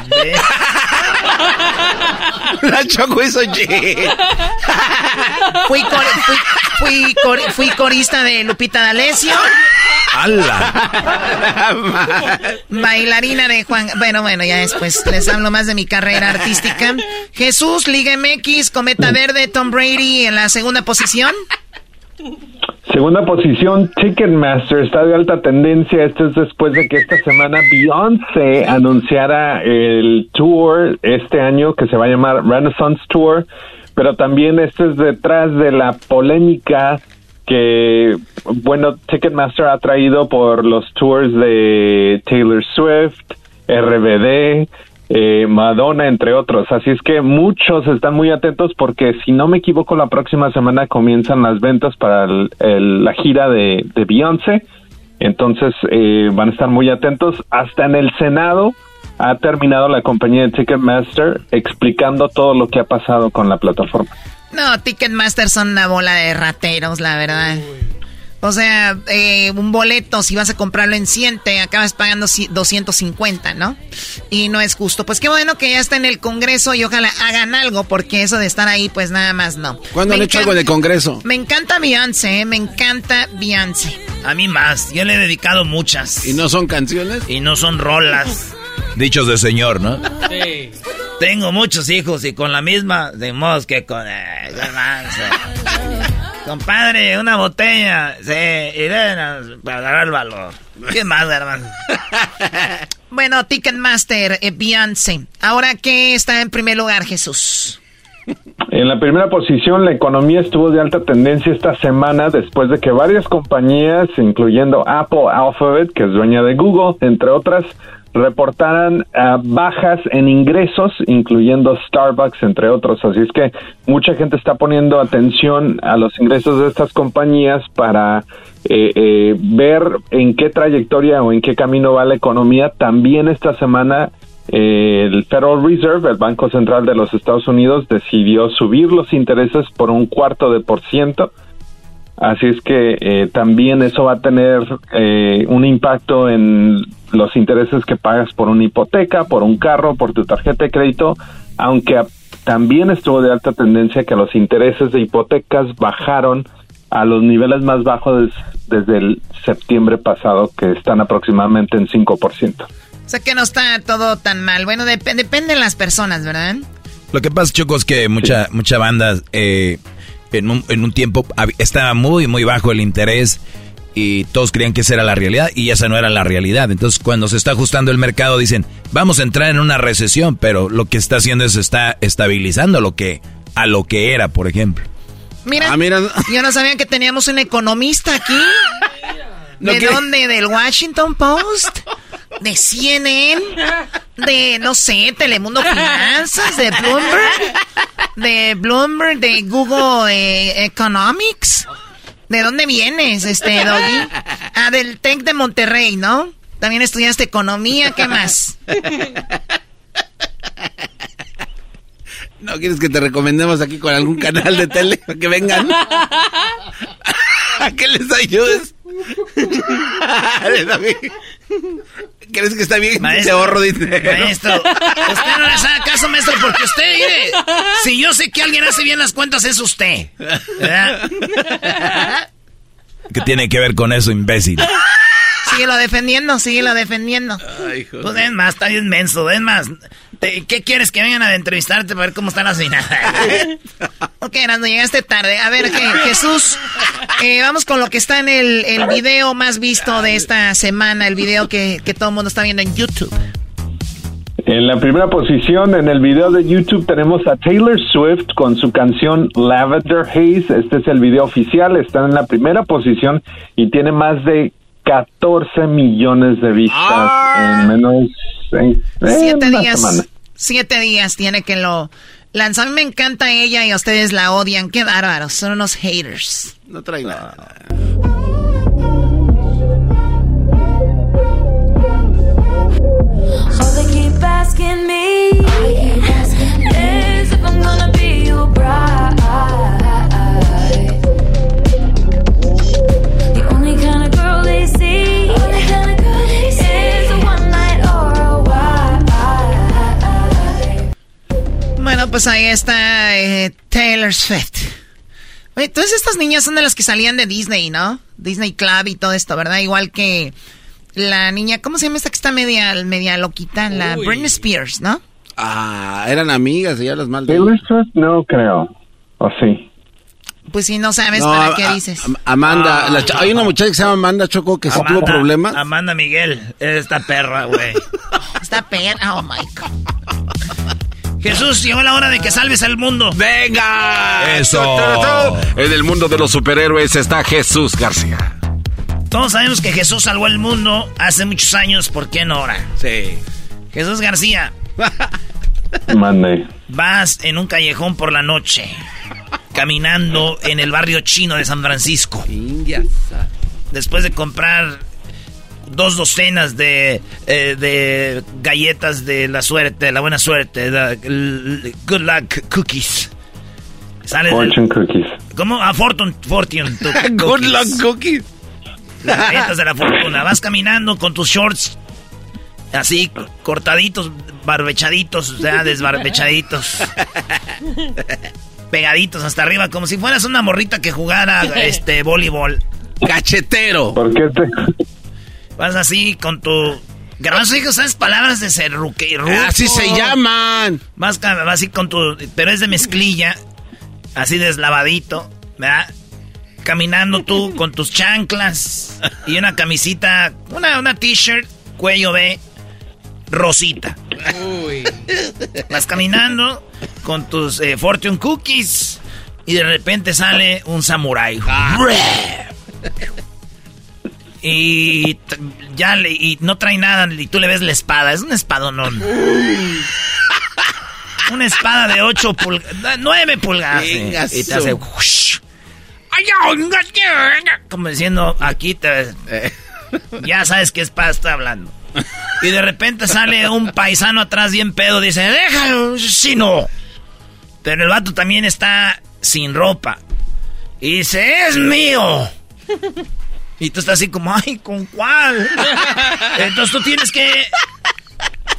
(laughs) (laughs) La Choco hizo. Fui, cor- fui, fui cor- fui corista de Lupita D'Alessio. (laughs) Bailarina de Juan. Bueno, bueno, ya después les hablo más de mi carrera artística. Jesús, Liga MX, Cometa Verde, Tom Brady en la segunda posición. Segunda posición, Ticketmaster está de alta tendencia. Esto es después de que esta semana Beyoncé anunciara el tour este año que se va a llamar Renaissance Tour. Pero también esto es detrás de la polémica que, bueno, Ticketmaster ha traído por los tours de Taylor Swift, RBD, eh, Madonna, entre otros. Así es que muchos están muy atentos porque, si no me equivoco, la próxima semana comienzan las ventas para el- el- la gira de, de Beyoncé. Entonces eh, van a estar muy atentos. Hasta en el Senado ha terminado la compañía de Ticketmaster explicando todo lo que ha pasado con la plataforma. No, Ticketmaster son una bola de rateros, la verdad. O sea, eh, un boleto, si vas a comprarlo en 100, te acabas pagando ci- 250, ¿no? Y no es justo. Pues qué bueno que ya está en el Congreso y ojalá hagan algo, porque eso de estar ahí, pues nada más no. ¿Cuándo Me han hecho encanta- algo de Congreso? Me encanta Beyoncé, ¿eh? me encanta Beyoncé. A mí más. Yo le he dedicado muchas. ¿Y no son canciones? Y no son rolas. Dichos de señor, ¿no? Sí. Tengo muchos hijos y con la misma, de modos que con... eh. Compadre, una botella. Sí, Irena, para dar el valor. ¿Qué más, garbanzo? (laughs) Bueno, Ticketmaster, eh, Beyoncé. Ahora, ¿qué está en primer lugar, Jesús? En la primera posición, la economía estuvo de alta tendencia esta semana después de que varias compañías, incluyendo Apple Alphabet, que es dueña de Google, entre otras, reportaran ah, bajas en ingresos, incluyendo Starbucks, entre otros. Así es que mucha gente está poniendo atención a los ingresos de estas compañías para eh, eh, ver en qué trayectoria o en qué camino va la economía. También esta semana eh, el Federal Reserve, el Banco Central de los Estados Unidos, decidió subir los intereses por un cuarto de por ciento. Así es que eh, también eso va a tener eh, un impacto en los intereses que pagas por una hipoteca, por un carro, por tu tarjeta de crédito, aunque a- también estuvo de alta tendencia que los intereses de hipotecas bajaron a los niveles más bajos des- desde el septiembre pasado, que están aproximadamente en 5%. O sea que no está todo tan mal. Bueno, dep- depende de las personas, ¿verdad? Lo que pasa, Choco, es que mucha, mucha banda eh, en, un, en un tiempo estaba muy, muy bajo el interés y todos creían que esa era la realidad y esa no era la realidad. Entonces, cuando se está ajustando el mercado, dicen, vamos a entrar en una recesión, pero lo que está haciendo es está estabilizando lo que, a lo que era, por ejemplo. Mira, Ah, mira. (laughs) yo no sabía que teníamos un economista aquí. ¿De dónde? ¿Del Washington Post? ¿De CNN? ¿De, no sé, Telemundo Finanzas? ¿De Bloomberg? ¿De Bloomberg? ¿De Google eh, Economics? ¿De dónde vienes, este, Doggy? Ah, del TEC de Monterrey, ¿no? También estudiaste economía, ¿qué más? ¿No quieres que te recomendemos aquí con algún canal de tele para que vengan? ¿A qué les ayudes? (laughs) ¿Crees que está bien? Maestro, ahorro dinero. Maestro, usted no le hace caso, maestro, porque usted, mire, si yo sé que alguien hace bien las cuentas es usted. ¿verdad? ¿Qué tiene que ver con eso, imbécil? Síguelo defendiendo, síguelo defendiendo. Pues es más, está bien menso, es más. ¿Qué quieres que vengan a entrevistarte para ver cómo están las (laughs) finanzas? ok, Erasmo, llegaste tarde. A ver, Jesús, eh, vamos con lo que está en el, el video más visto de esta semana, el video que, que todo el mundo está viendo en YouTube. En la primera posición en el video de YouTube tenemos a Taylor Swift con su canción Lavender Haze. Este es el video oficial, está en la primera posición y tiene más de 14 millones de vistas en menos Siete una días. semana. Siete días tiene que lo lanzar. A mí me encanta ella y a ustedes la odian. Qué bárbaros. Son unos haters. No trae nada. Oh, they keep asking me is if I'm gonna be your bride. Bueno, pues ahí está eh, Taylor Swift. Oye, todas estas niñas son de las que salían de Disney, ¿no? Disney Club y todo esto, ¿verdad? Igual que la niña, ¿cómo se llama esta que está media, media loquita? La Uy. Britney Spears, ¿no? Ah, eran amigas y ya las mal. Taylor Swift no creo. ¿O sí? Pues si no sabes, No, ¿para a- qué a- dices? Amanda, la cha- hay una muchacha que se llama Amanda Choco que sí tuvo problemas. Amanda Miguel, esta perra, güey. esta perra, oh my God. Jesús, llegó la hora de que salves al mundo. ¡Venga! Eso. En el mundo de los superhéroes está Jesús García. Todos sabemos que Jesús salvó el mundo hace muchos años, ¿por qué no ahora? Sí. Jesús García, (laughs) Mande. vas en un callejón por la noche, caminando en el barrio chino de San Francisco. Después de comprar dos docenas de, eh, de galletas de la suerte, de la buena suerte, good luck cookies. Sales Fortune Cookies. ¿Cómo? A Fortune, Fortune. tu- (laughs) Good cookies. luck cookies. Las galletas de la fortuna. Vas caminando con tus shorts así cortaditos, barbechaditos, o sea, desbarbechaditos. Pegaditos hasta arriba, como si fueras una morrita que jugara este voleibol. Cachetero. ¿Por qué te.? Vas así con tu. Garbanzo, hijo, ¿sabes palabras de serruque y ruco? Así se llaman. Vas, así con tu. Pero es de mezclilla. Así deslavadito, ¿verdad? Caminando tú con tus chanclas y una camisita, una, una t-shirt, cuello B, rosita. Vas caminando con tus eh, Fortune Cookies y de repente sale un samurái. Y ya le, y no trae nada y tú le ves la espada. Es una espadonón. (laughs) Una espada de 8 pulgadas, 9 pulgadas. Venga, y te hace... whoosh. Como diciendo, aquí te... Ya sabes qué espada está hablando. Y de repente sale un paisano atrás bien pedo. Dice, déjalo, si no. Pero el vato también está sin ropa. Y dice, es mío. Y tú estás así como, ay, ¿con cuál? (laughs) Entonces tú tienes que...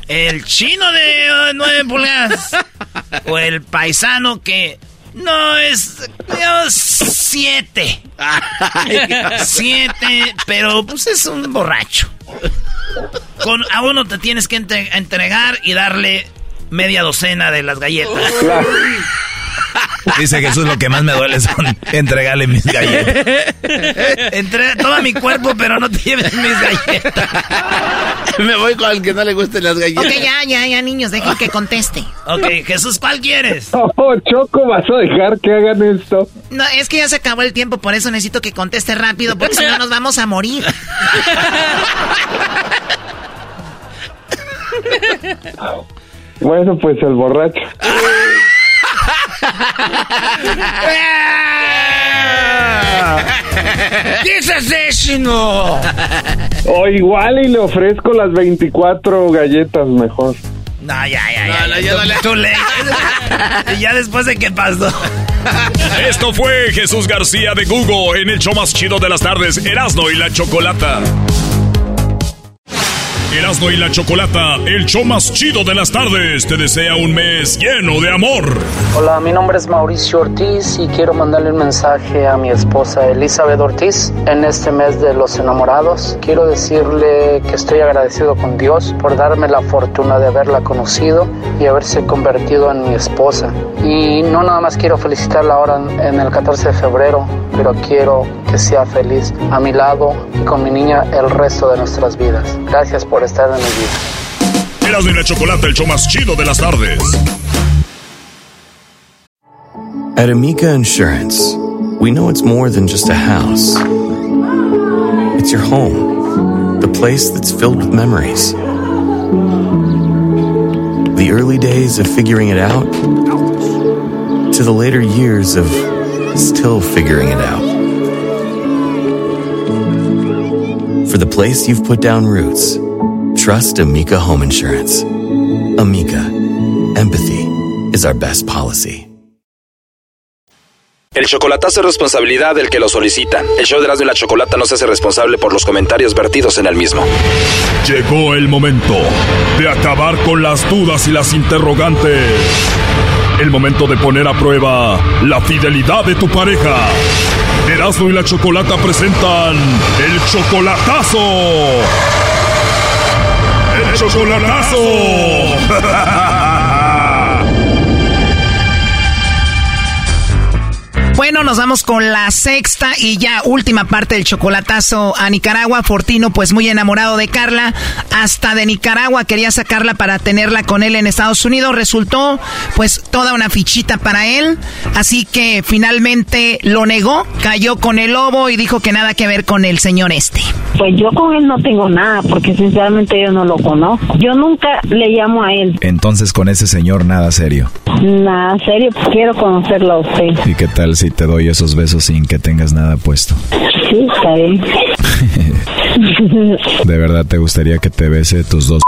El chino de nueve pulgadas. O el paisano que... No, es... digamos, siete. Siete, pero pues es un borracho. Con, a uno te tienes que entre- entregar y darle media docena de las galletas. Dice Jesús, lo que más me duele son entregarle mis galletas. (laughs) Entrega todo mi cuerpo, pero no te lleves mis galletas. Me voy con el que no le gusten las galletas. Ok, ya, ya, ya, niños, dejen que conteste. Ok, Jesús, ¿cuál quieres? (laughs) Oh, Choco, ¿vas a dejar que hagan esto? No, es que ya se acabó el tiempo, por eso necesito que conteste rápido, porque si no nos vamos a morir. Bueno, pues el borracho. (laughs) ¡Dices eso, no! O igual y le ofrezco las 24 galletas mejor. No, ya, ya, ya. No, no, ya no le- Too late. (laughs) Y ya después de que pasó. Esto fue Jesús García de Google en el show más chido de las tardes, Erasno y la Chocolata. Erasmo y la Chocolata, el show más chido de las tardes, te desea un mes lleno de amor. Hola, mi nombre es Mauricio Ortiz y quiero mandarle un mensaje a mi esposa Elizabeth Ortiz en este mes de los enamorados. Quiero decirle que estoy agradecido con Dios por darme la fortuna de haberla conocido y haberse convertido en mi esposa. Y no nada más quiero felicitarla ahora en el 14 de febrero, pero quiero que sea feliz a mi lado y con mi niña el resto de nuestras vidas. Gracias por estar en mi vida. Erasmo y la Chocolata, el show más chido de las tardes. At Amica Insurance, we know it's more than just a house. It's your home, the place that's filled with memories. The early days of figuring it out to the later years of still figuring it out. For the place you've put down roots, trust Amica Home Insurance. Amica, empathy is our best policy. El chocolatazo es responsabilidad del que lo solicita. El show de Erasmo y la Chocolata no se hace responsable por los comentarios vertidos en el mismo. Llegó el momento de acabar con las dudas y las interrogantes. El momento de poner a prueba la fidelidad de tu pareja. Erasmo y la Chocolata presentan el chocolatazo. El chocolatazo. Bueno, nos vamos con la sexta y ya última parte del chocolatazo a Nicaragua. Fortino, pues muy enamorado de Carla. Hasta de Nicaragua quería sacarla para tenerla con él en Estados Unidos. Resultó, pues, toda una fichita para él. Así que finalmente lo negó, cayó con el lobo y dijo que nada que ver con el señor este. Pues yo con él no tengo nada, porque sinceramente yo no lo conozco. Yo nunca le llamo a él. Entonces con ese señor nada serio. Nada serio, quiero conocerlo a usted. ¿Y qué tal si te doy esos besos sin que tengas nada puesto? Sí, está bien. (laughs) ¿De verdad te gustaría que te bese tus dos?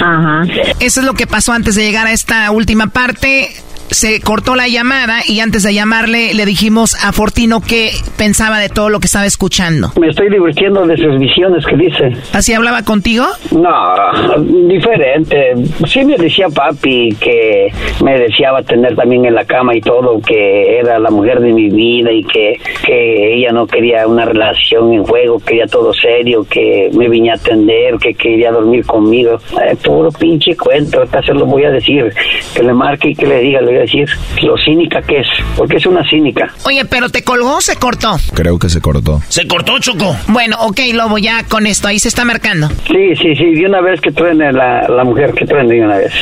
Ajá. Eso es lo que pasó antes de llegar a esta última parte. Se cortó la llamada y antes de llamarle le dijimos a Fortino qué pensaba de todo lo que estaba escuchando. Me estoy divirtiendo de sus visiones que dice. ¿Así hablaba contigo? No, diferente. Sí me decía papi que me deseaba tener también en la cama y todo, que era la mujer de mi vida y que, que ella no quería una relación en juego, quería todo serio, que me venía a atender, que quería dormir conmigo. Eh, puro pinche cuento, ahorita se lo voy a decir. Que le marque y que le diga, le voy a decir lo cínica que es, porque es una cínica. Oye, pero ¿te colgó o se cortó? Creo que se cortó. Se cortó, Choco. Bueno, ok, Lobo, ya con esto, ahí se está marcando. Sí, sí, sí, de una vez que truene la, la mujer, que truene de una vez.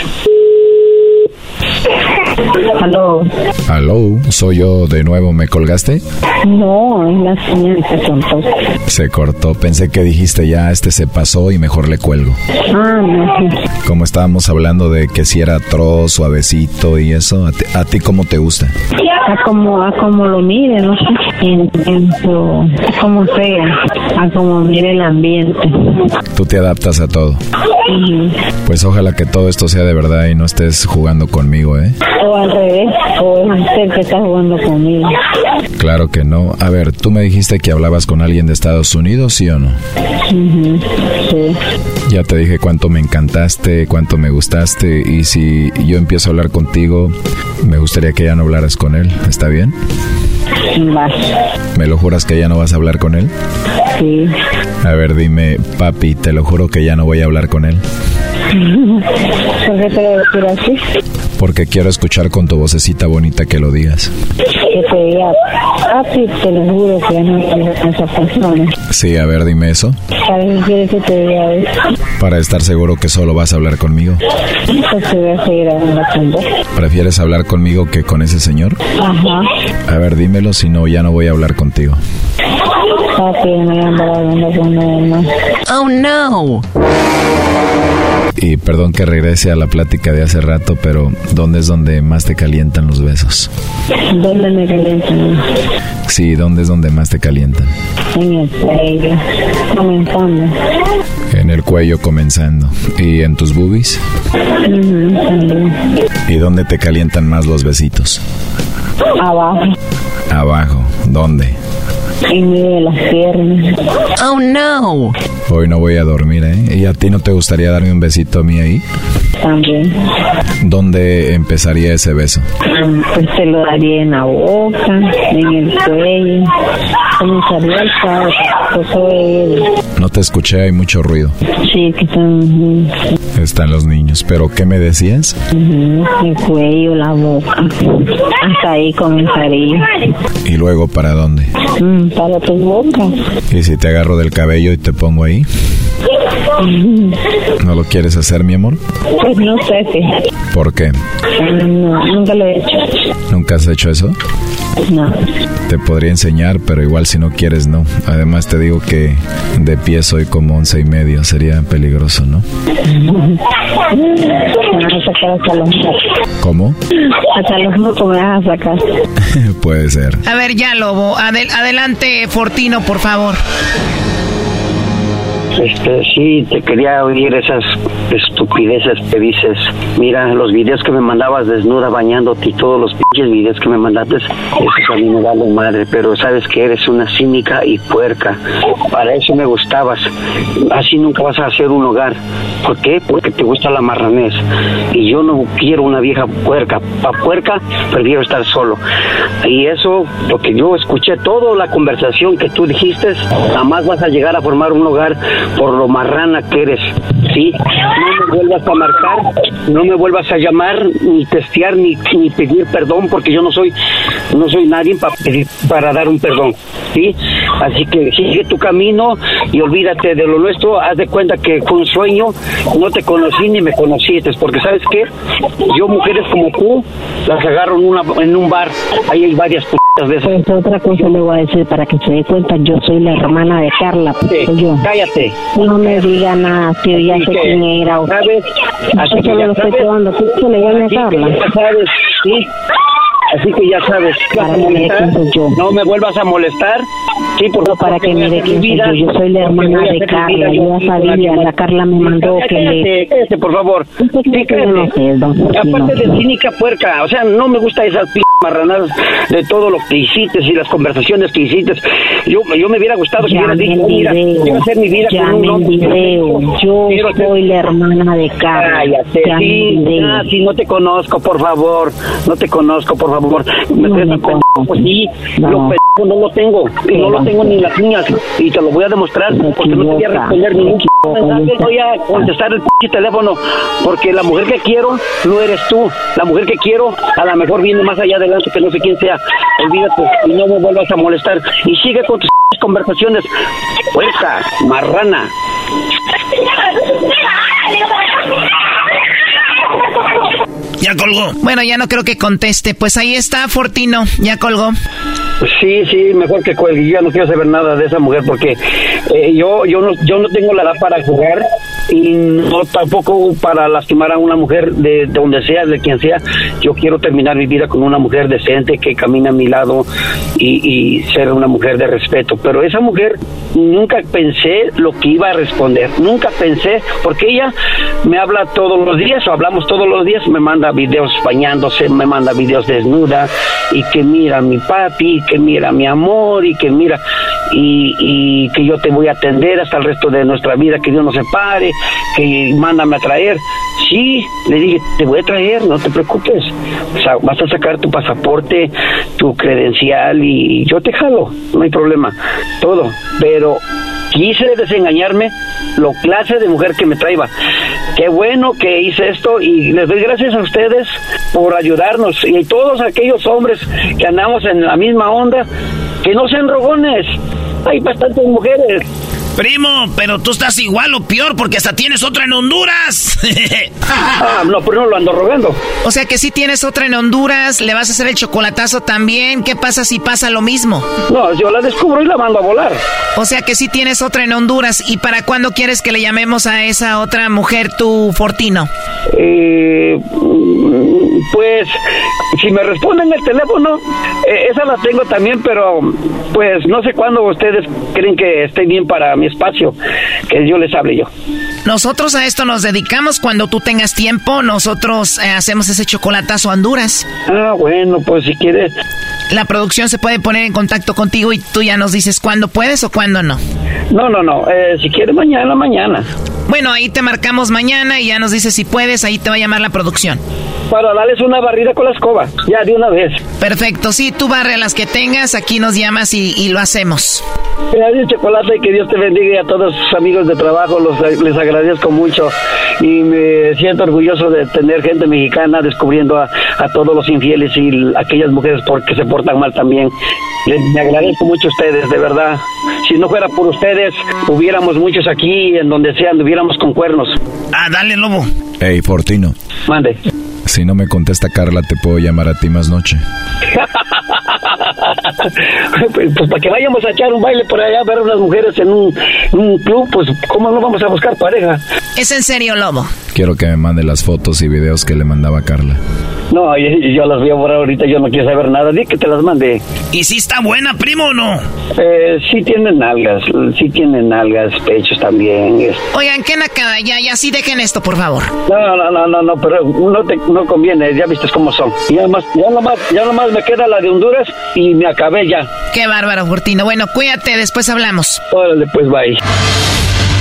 (laughs) Aló. Aló, soy yo de nuevo, ¿me colgaste? No, la señal se cortó. Se cortó, pensé que dijiste ya, este se pasó y mejor le cuelgo. Ah, no. Como estábamos hablando de que si era atroz, suavecito y eso, ¿a ti, a ti cómo te gusta? A como, a como lo mire, no sé. En, en su, a como sea, a como mire el ambiente. Tú te adaptas a todo. Pues ojalá que todo esto sea de verdad y no estés jugando conmigo, ¿eh? O al revés, o es usted que está jugando conmigo. Claro que no. A ver, tú me dijiste que hablabas con alguien de Estados Unidos, ¿sí o no? Ujú, Sí. Ya te dije cuánto me encantaste, cuánto me gustaste y si yo empiezo a hablar contigo, me gustaría que ya no hablaras con él. ¿Está bien? Va. ¿Me lo juras que ya no vas a hablar con él? Sí. A ver, dime, papi, te lo juro que ya no voy a hablar con él. ¿Por qué te lo decir así? Porque quiero escuchar con tu vocecita bonita que lo digas. Que te diga, papi, te lo juro que no a esa persona. Sí, a ver, dime eso. ¿Para qué quieres que te diga eso? Para estar seguro que solo vas a hablar conmigo. Pues te voy a seguir hablando con vos. ¿Prefieres hablar conmigo que con ese señor? Ajá. A ver, dímelo, si no, ya no voy a hablar contigo. Papi, no voy a andar hablando con nadie más. Oh, no. Y perdón que regrese a la plática de hace rato, pero ¿dónde es donde más te calientan los besos? ¿Dónde me calientan? Sí, ¿dónde es donde más te calientan? En el cuello. Comenzando. En el cuello comenzando. ¿Y en tus boobies? También. ¿Y dónde te calientan más los besitos? Abajo. Abajo. ¿Dónde? En medio de las piernas. Oh, no. Hoy no voy a dormir, ¿eh? ¿Y a ti no te gustaría darme un besito a mí ahí? También. ¿Dónde empezaría ese beso? Pues te lo daría en la boca, en el cuello. Comenzaría el todo él. No te escuché, hay mucho ruido. Sí, que están... Están los niños, pero ¿qué me decías? el cuello, la boca. Hasta ahí comenzaría. ¿Y luego para dónde? Mm, para tu boca. ¿Y si te agarro del cabello y te pongo ahí? ¿No lo quieres hacer, mi amor? Pues no sé si. ¿Por qué? No, nunca lo he hecho. ¿Nunca has hecho eso? No. Te podría enseñar, pero igual si no quieres, no. Además te digo que de pie soy como once y medio, sería peligroso, ¿no? ¿Cómo? Hasta los mocos me vas a sacar. (laughs) Puede ser. A ver, ya, Lobo. adelante, Fortino, por favor. Este, sí, te quería oír esas estupideces que dices. Mira, los videos que me mandabas desnuda bañándote y todos los pinches videos que me mandaste, eso a mí me vale madre, pero sabes que eres una cínica y puerca. Para eso me gustabas. Así nunca vas a hacer un hogar. ¿Por qué? Porque te gusta la marranés. Y yo no quiero una vieja puerca. Pa' puerca, prefiero estar solo. Y eso, porque yo escuché toda la conversación que tú dijiste, jamás vas a llegar a formar un hogar por lo marrana que eres. ¿Sí? No me vuelvas a marcar, no me vuelvas a llamar, ni testear, ni, ni pedir perdón, porque yo no soy, no soy nadie para para dar un perdón. ¿Sí? Así que sigue tu camino y olvídate de lo nuestro. Haz de cuenta que fue un sueño, no te conocí ni me conociste, porque ¿sabes qué? Yo, mujeres como tú, las agarro en, una, en un bar. Ahí hay varias pues otra cosa le voy a decir para que se dé cuenta, yo soy la hermana de Carla. Sí, yo. Cállate. No me diga nada, tío, ya sé quién era. ¿Sabes? Así que ya lo estoy probando. ¿Tú le llamas a Carla? Ya sabes, sí. Así que ya sabes, no me vuelvas a molestar. Sí, por no, para que mire quién soy yo. Yo soy la hermana de Carla. Yo ya sabía, la Carla me mandó que le... Cállate, por favor. Sí, Aparte de cínica puerca, o sea, no me gusta esas p marranadas de todo lo que hiciste y las conversaciones que hiciste. Yo, yo me hubiera gustado que hubieras dicho, mira, quiero hacer mi vida con un hombre. Yo soy la hermana de Carla. Cállate, sí, ah, sí, no te conozco, por favor. No te conozco, por favor. Me no, pues sí, no. lo no lo tengo. Y no lo tengo ni las niñas. Y te lo voy a demostrar porque no te voy a responder ningún mensaje. Voy a contestar el teléfono porque la mujer que quiero no eres tú. La mujer que quiero a lo mejor viene más allá adelante que no sé quién sea. Olvídate y no me vuelvas a molestar. Y sigue con tus (laughs) conversaciones. Puerca, marrana. Ya colgó. Bueno, ya no creo que conteste. Pues ahí está, Fortino. Ya colgó. Sí, sí, mejor que cuelgue. Ya no quiero saber nada de esa mujer porque eh, yo, yo, no, yo no tengo la edad para jugar y no tampoco para lastimar a una mujer de, donde sea, de quien sea. Yo quiero terminar mi vida con una mujer decente que camina a mi lado y, y ser una mujer de respeto. Pero esa mujer nunca pensé lo que iba a responder. Nunca pensé, porque ella me habla todos los días o hablamos todos los días, me manda videos bañándose, me manda videos desnuda y que mira mi papi, que mira mi amor y que mira y, que yo te voy a atender hasta el resto de nuestra vida, que Dios nos separe, que mándame a traer. Sí, le dije, te voy a traer, no te preocupes. O sea, vas a sacar tu pasaporte, tu credencial y yo te jalo, no hay problema, todo. Pero quise desengañarme lo clase de mujer que me traía. Qué bueno que hice esto y les doy gracias a ustedes por ayudarnos y todos aquellos hombres que andamos en la misma onda, que no sean rogones. Hay bastantes mujeres Primo, pero tú estás igual o peor porque hasta tienes otra en Honduras. (laughs) ah, no, pero no lo ando rogando. O sea que si tienes otra en Honduras, le vas a hacer el chocolatazo también. ¿Qué pasa si pasa lo mismo? No, yo la descubro y la mando a volar. O sea que si tienes otra en Honduras. ¿Y para cuándo quieres que le llamemos a esa otra mujer tu Fortino? Eh, pues, si me responden el teléfono, eh, esa la tengo también, pero pues no sé cuándo ustedes creen que esté bien para mi espacio, que yo les hable yo. Nosotros a esto nos dedicamos cuando tú tengas tiempo, nosotros eh, hacemos ese chocolatazo a Honduras. Ah, bueno, pues si quieres. La producción se puede poner en contacto contigo y tú ya nos dices cuándo puedes o cuándo no. No, no, no. Eh, si quiere mañana, mañana. Bueno, ahí te marcamos mañana y ya nos dices si puedes, ahí te va a llamar la producción. Para darles una barrida con la escoba, ya de una vez. Perfecto, sí, tú barre las que tengas, aquí nos llamas y, y lo hacemos. Gracias, Chocolate, y que Dios te bendiga y a todos sus amigos de trabajo, los, les agradezco mucho y me siento orgulloso de tener gente mexicana descubriendo a, a todos los infieles y aquellas mujeres porque se portan mal también. Les me agradezco mucho a ustedes, de verdad. Si no fuera por ustedes, hubiéramos muchos aquí, en donde sea, con cuernos. Ah, dale, lobo. Hey, Fortino. Mande. Si no me contesta Carla, te puedo llamar a ti más noche. (laughs) pues, pues para que vayamos a echar un baile por allá, a ver a unas mujeres en un, un club, pues ¿cómo no vamos a buscar pareja? Es en serio, lobo. Quiero que me mande las fotos y videos que le mandaba Carla. No, yo, yo las voy a borrar ahorita, yo no quiero saber nada, di que te las mande. ¿Y si está buena, primo, o no? Eh, sí tienen algas, sí tienen algas, pechos también. es- Oigan, qué nacada, ya, ya, sí dejen esto, por favor. No, no, no, no, no, pero no te no conviene, ya viste cómo son. Ya nomás, ya nomás, ya nomás me queda la de Honduras y me acabé ya. Qué bárbaro, Fortino. Bueno, cuídate, después hablamos. Órale, pues bye.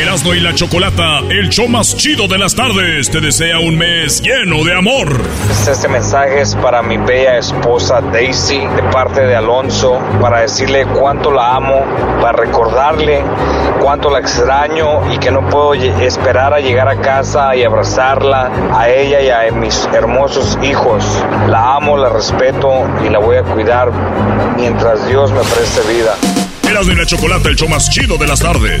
Erasno y la Chocolata, el show más chido de las tardes, te desea un mes lleno de amor. Este mensaje es para mi bella esposa Daisy de parte de Alonso para decirle cuánto la amo, para recordarle cuánto la extraño y que no puedo esperar a llegar a casa y abrazarla a ella y a mis hermosos hijos. La amo, la respeto y la voy a cuidar mientras Dios me preste vida. Erasno y la Chocolata, el show más chido de las tardes.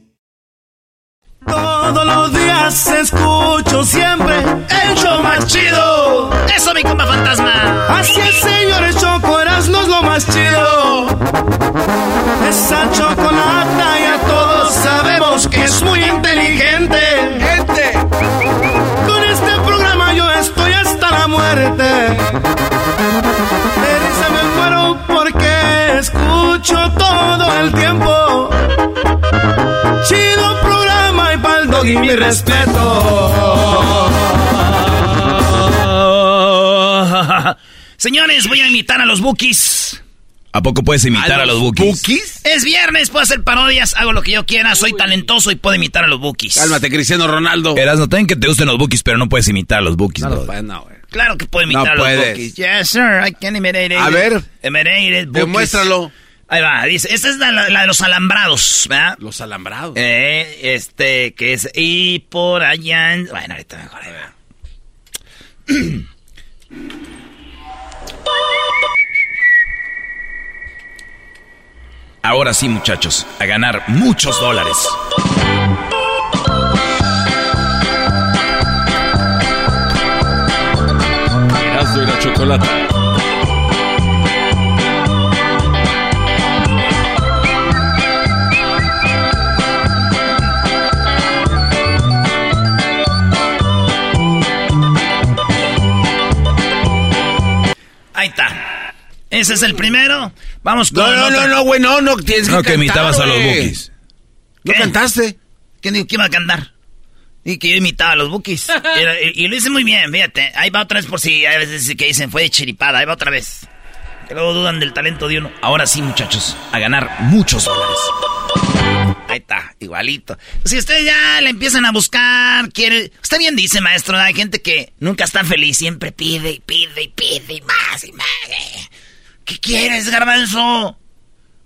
Todos los días escucho siempre el show más chido. Eso, mi compa fantasma. Así es, señores, Choco Erasmo es lo más chido. Esa chocolata ya todos sabemos que es muy inteligente. Con este programa yo estoy hasta la muerte. De risa me muero porque escucho todo el tiempo. Chido doggy mi respeto. (laughs) Señores, voy a imitar a los Bookies. ¿A poco puedes imitar a los, bookies? Es viernes, puedo hacer parodias, hago lo que yo quiera, soy talentoso y puedo imitar a los Bookies. Cálmate, Cristiano Ronaldo. Erasno, también que te gusten los bookies, pero no puedes imitar a los bookies. No, no, brother. no, güey. Claro que puedo imitar No a los puedes. Bookies. Yes, sir, I can imitate it. A ver. Imitate it, Bookies. Demuéstralo. Ahí va, dice, esta es la, de los alambrados, ¿verdad? Los alambrados. Eh, este, que es, y por allá, en- bueno, ahorita mejor, ahí va. Ahora sí, muchachos, a ganar muchos dólares. Erasmo y la chocolata. Ese es el primero. Vamos con No, no, otra. no, no, güey, no, no, tienes que No, que cantar, imitabas a los bookies. ¿No ¿Qué? cantaste? ¿Quién dijo que iba a cantar? Y que yo imitaba a los bookies. (laughs) Y, y lo hice muy bien, fíjate. Ahí va otra vez por si hay veces que dicen fue de chiripada. Ahí va otra vez. Que luego dudan del talento de uno. Ahora sí, muchachos, a ganar muchos dólares. Ahí está, igualito. Si ustedes ya le empiezan a buscar, quiere... Está bien, dice maestro, hay gente que nunca está feliz, siempre pide y pide y pide y más y más. ¿Qué quieres, garbanzo?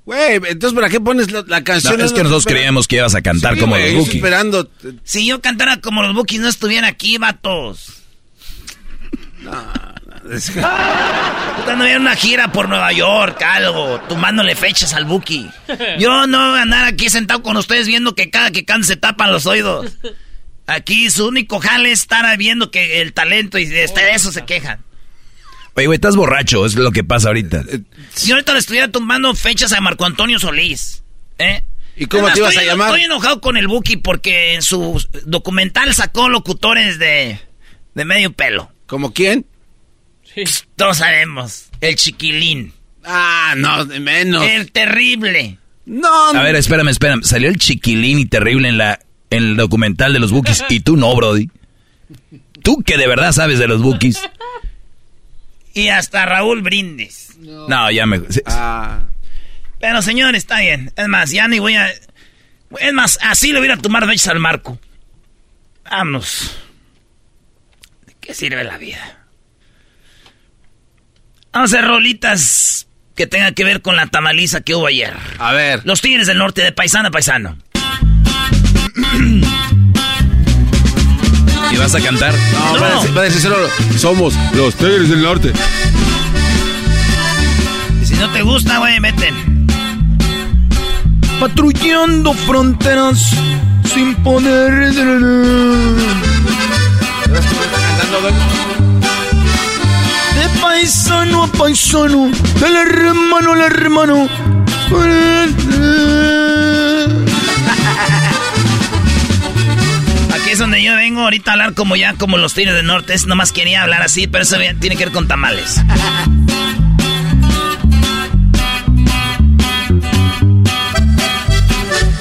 Güey, entonces ¿para qué pones la, la canción? No, es que nosotros creíamos que ibas a cantar Sí, como güey, los Bookies. esperando. Si yo cantara como los Bookies no estuvieran aquí, vatos. (laughs) Cuando hubiera una gira por Nueva York, algo, tomándole fechas al Buki. Yo no voy a andar aquí sentado con ustedes viendo que cada que canta se tapan los oídos. Aquí su único jale es estar viendo que el talento y de eso se quejan. Oye, güey, estás borracho, es lo que pasa ahorita. Si ahorita le estuviera tomando fechas a Marco Antonio Solís, ¿eh? ¿Y cómo Además, te ibas estoy- a llamar? Estoy enojado con el Buki porque en su documental sacó locutores de, de medio pelo. ¿Como quién? Todos sabemos. El chiquilín. Ah, no, de menos. El terrible. No, A ver, espérame, espérame. Salió el chiquilín y terrible en la en el documental de los Bookies (laughs) y tú no, Brody. Tú que de verdad sabes de los Bookies. Y hasta Raúl Brindis. No, ya me... Pero señor, está bien. Es más, ya ni voy a... Es más, así le voy a ir a tomar fechas al Marco. Vámonos. ¿De qué sirve la vida? Vamos a hacer rolitas que tengan que ver con la tamaliza que hubo ayer. A ver. Los Tigres del Norte de paisano a paisano. (clears throat) ¿Y vas a cantar? No, Va, a decir, va a decir solo, somos los Tigres del Norte. Y si no te gusta, güey, meten. Patrullando fronteras sin poder... De paisano a paisano, del hermano al hermano. Donde yo vengo ahorita a hablar como ya, como los Tigres del Norte. Nomás quería hablar así, pero eso tiene que ver con tamales.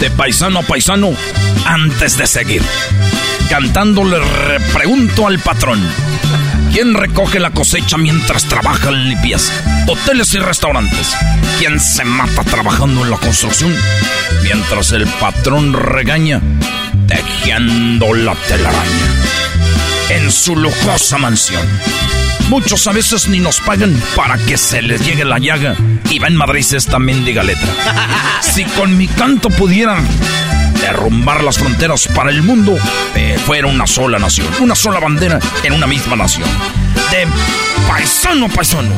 De paisano a paisano, antes de seguir. Cantando le re- pregunto al patrón. ¿Quién recoge la cosecha mientras trabaja en limpieza? Hoteles y restaurantes. ¿Quién se mata trabajando en la construcción? Mientras el patrón regaña, tejiendo la telaraña. En su lujosa mansión. Muchos a veces ni nos pagan para que se les llegue la llaga. Y va en Madrid esta mendiga letra. (laughs) Si con mi canto pudieran derrumbar las fronteras para el mundo, eh, fuera una sola nación, una sola bandera en una misma nación. De paisano a paisano.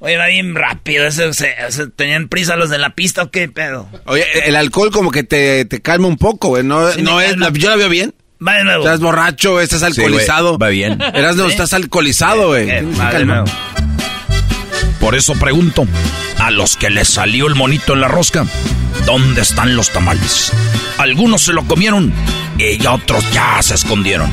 Oye, va bien rápido. ese- se- se- ¿Tenían prisa los de la pista o qué pedo? Oye, el alcohol como que te, te calma un poco, güey. No, Sí, no es, la- yo la veo bien. Va de nuevo. Estás borracho, estás alcoholizado. va bien. Eras no, estás alcoholizado, güey. Eh. Por eso pregunto, a los que les salió el monito en la rosca, ¿dónde están los tamales? Algunos se lo comieron y otros ya se escondieron.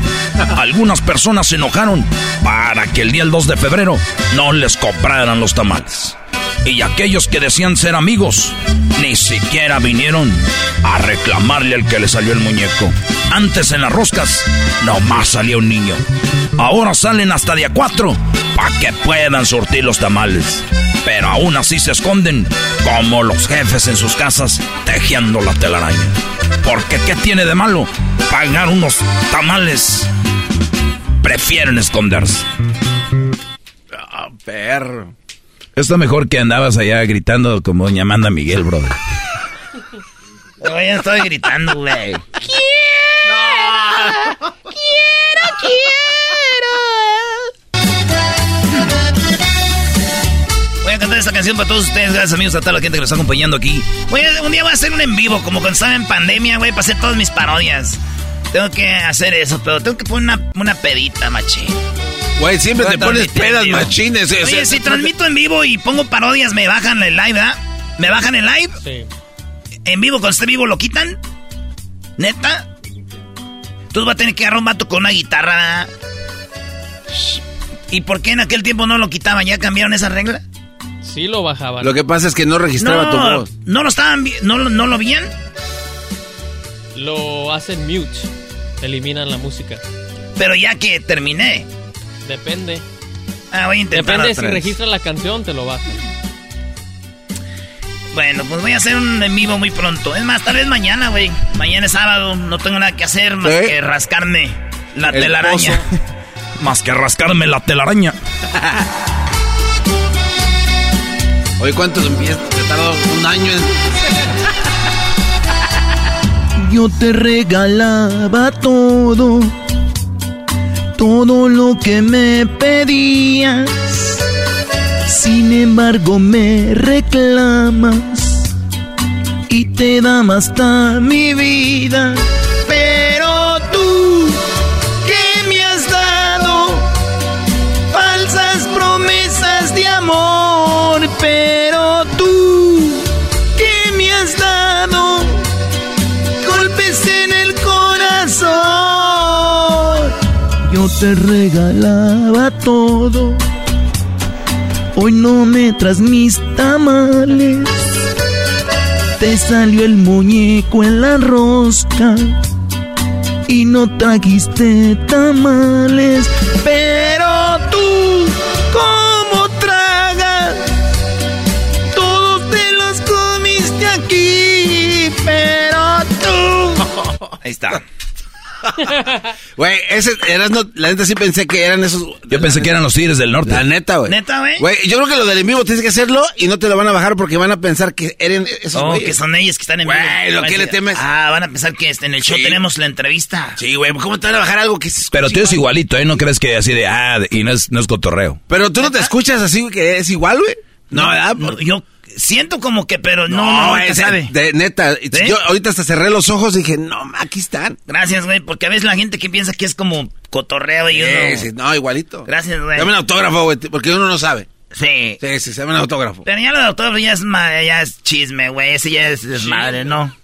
Algunas personas se enojaron para que el día del 2 de febrero no les compraran los tamales. Y aquellos que decían ser amigos, ni siquiera vinieron a reclamarle al que le salió el muñeco. Antes en las roscas, nomás salía un niño. Ahora salen hasta día 4 para que puedan surtir los tamales. Pero aún así se esconden como los jefes en sus casas tejiendo la telaraña. Porque ¿qué tiene de malo pagar unos tamales? Prefieren esconderse. Ah, perro. Está mejor que andabas allá gritando como doña Amanda Miguel, brother. Ya estoy gritando, güey. Quiero, Voy a cantar esta canción para todos ustedes, gracias amigos, a toda la gente que nos está acompañando aquí. Voy a- un día voy a hacer un en vivo, como cuando estaba en pandemia, güey, para hacer todas mis parodias. Tengo que hacer eso, pero tengo que poner una, una pedita, machín. Güey, siempre te pones pedas machines. eh, Oye, sea, si transmito en vivo y pongo parodias, ¿me bajan el live, ¿verdad? ¿Me bajan el live? Sí. ¿En vivo, cuando esté vivo, lo quitan? ¿Neta? Entonces va a tener que agarrar un vato con una guitarra. ¿Y por qué en aquel tiempo no lo quitaban? ¿Ya cambiaron esa regla? Sí lo bajaban. Lo que pasa es que no registraba tu No, voz. no lo estaban, no, lo- no lo veían. Lo hacen mute. Eliminan la música. Pero ya que terminé. Depende. Ah, voy a intentar Depende otra si vez. registras la canción, te lo bajan. Bueno, pues voy a hacer un en vivo muy pronto. Es más, tal vez mañana, güey. Mañana es sábado, no tengo nada que hacer más ¿Sí? que rascarme la El telaraña. (laughs) Más que rascarme la telaraña. (laughs) Oye, ¿cuánto empieza? Te tardó un año en... Yo te regalaba todo, todo lo que me pedías. Sin embargo me reclamas y te da hasta mi vida. Te regalaba todo. Hoy no me tras mis tamales. Te salió el muñeco en la rosca. Y no trajiste tamales. Pero tú, ¿cómo tragas? Todos te los comiste aquí. Pero tú. (laughs) Ahí está. Güey, ese, eras no, la neta sí pensé que eran esos. Yo pensé que eran los tigres del norte. La neta, güey. ¿Neta, güey? Güey, yo creo que lo del en vivo tienes que hacerlo y no te lo van a bajar porque van a pensar que eran esos Oh, que son ellos que están en Güey, vivo. ¿lo Van a que le temes? Ah, van a pensar que este, en el show Sí. tenemos la entrevista. Sí, güey, ¿cómo te van a bajar algo que es Pero tú es igualito, ¿eh? No crees que así de, ah, de- y no es, no es cotorreo. Pero tú no te escuchas así, güey, que es igual, güey. No, ¿verdad? no, yo siento como que, pero no, No, no, sabe. de- neta, yo ahorita hasta cerré los ojos y dije, no, aquí están. Gracias, güey, porque a veces la gente que piensa que es como cotorreo y uno... sí, no, igualito. Gracias, güey. Dame un autógrafo, güey, porque uno no sabe. Sí. Sí, sí, dame un autógrafo. Pero ya lo de autógrafo ya es, ma- ya es chisme, güey. Ese ya es desmadre, ¿no?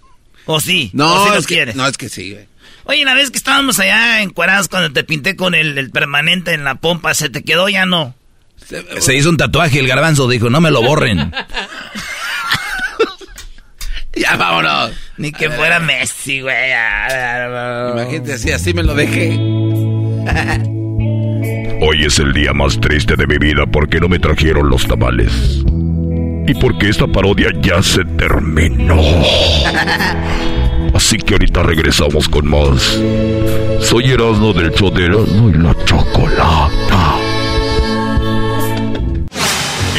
¿O sí? No, ¿O sí es los que- quieres? no, es que sí, güey. Oye, la vez que estábamos allá encuerados cuando te pinté con el, el permanente en la pompa, ¿se te quedó ya no? Se hizo un tatuaje, el garbanzo dijo, no me lo borren. (laughs) Ya vámonos. Ni que fuera Messi, güey. Imagínate así, así me lo dejé. (laughs) Hoy es el día más triste de mi vida porque no me trajeron los tamales. Y porque esta parodia ya se terminó. Así que ahorita regresamos con más. Soy Erasmo del show de Erasmo y la Chocolata.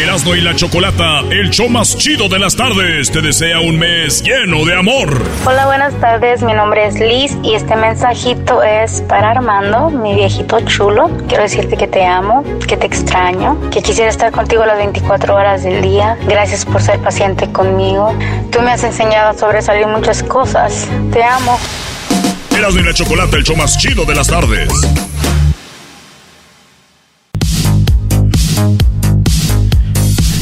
Erasmo y la Chocolata, el show más chido de las tardes, te desea un mes lleno de amor. Hola, buenas tardes. Mi nombre es Liz y este mensajito es para Armando, mi viejito chulo. Quiero decirte que te amo, que te extraño, que quisiera estar contigo las 24 horas del día. Gracias por ser paciente conmigo. Tú me has enseñado a sobresalir muchas cosas. Te amo. Erasmo y la Chocolata, el show más chido de las tardes.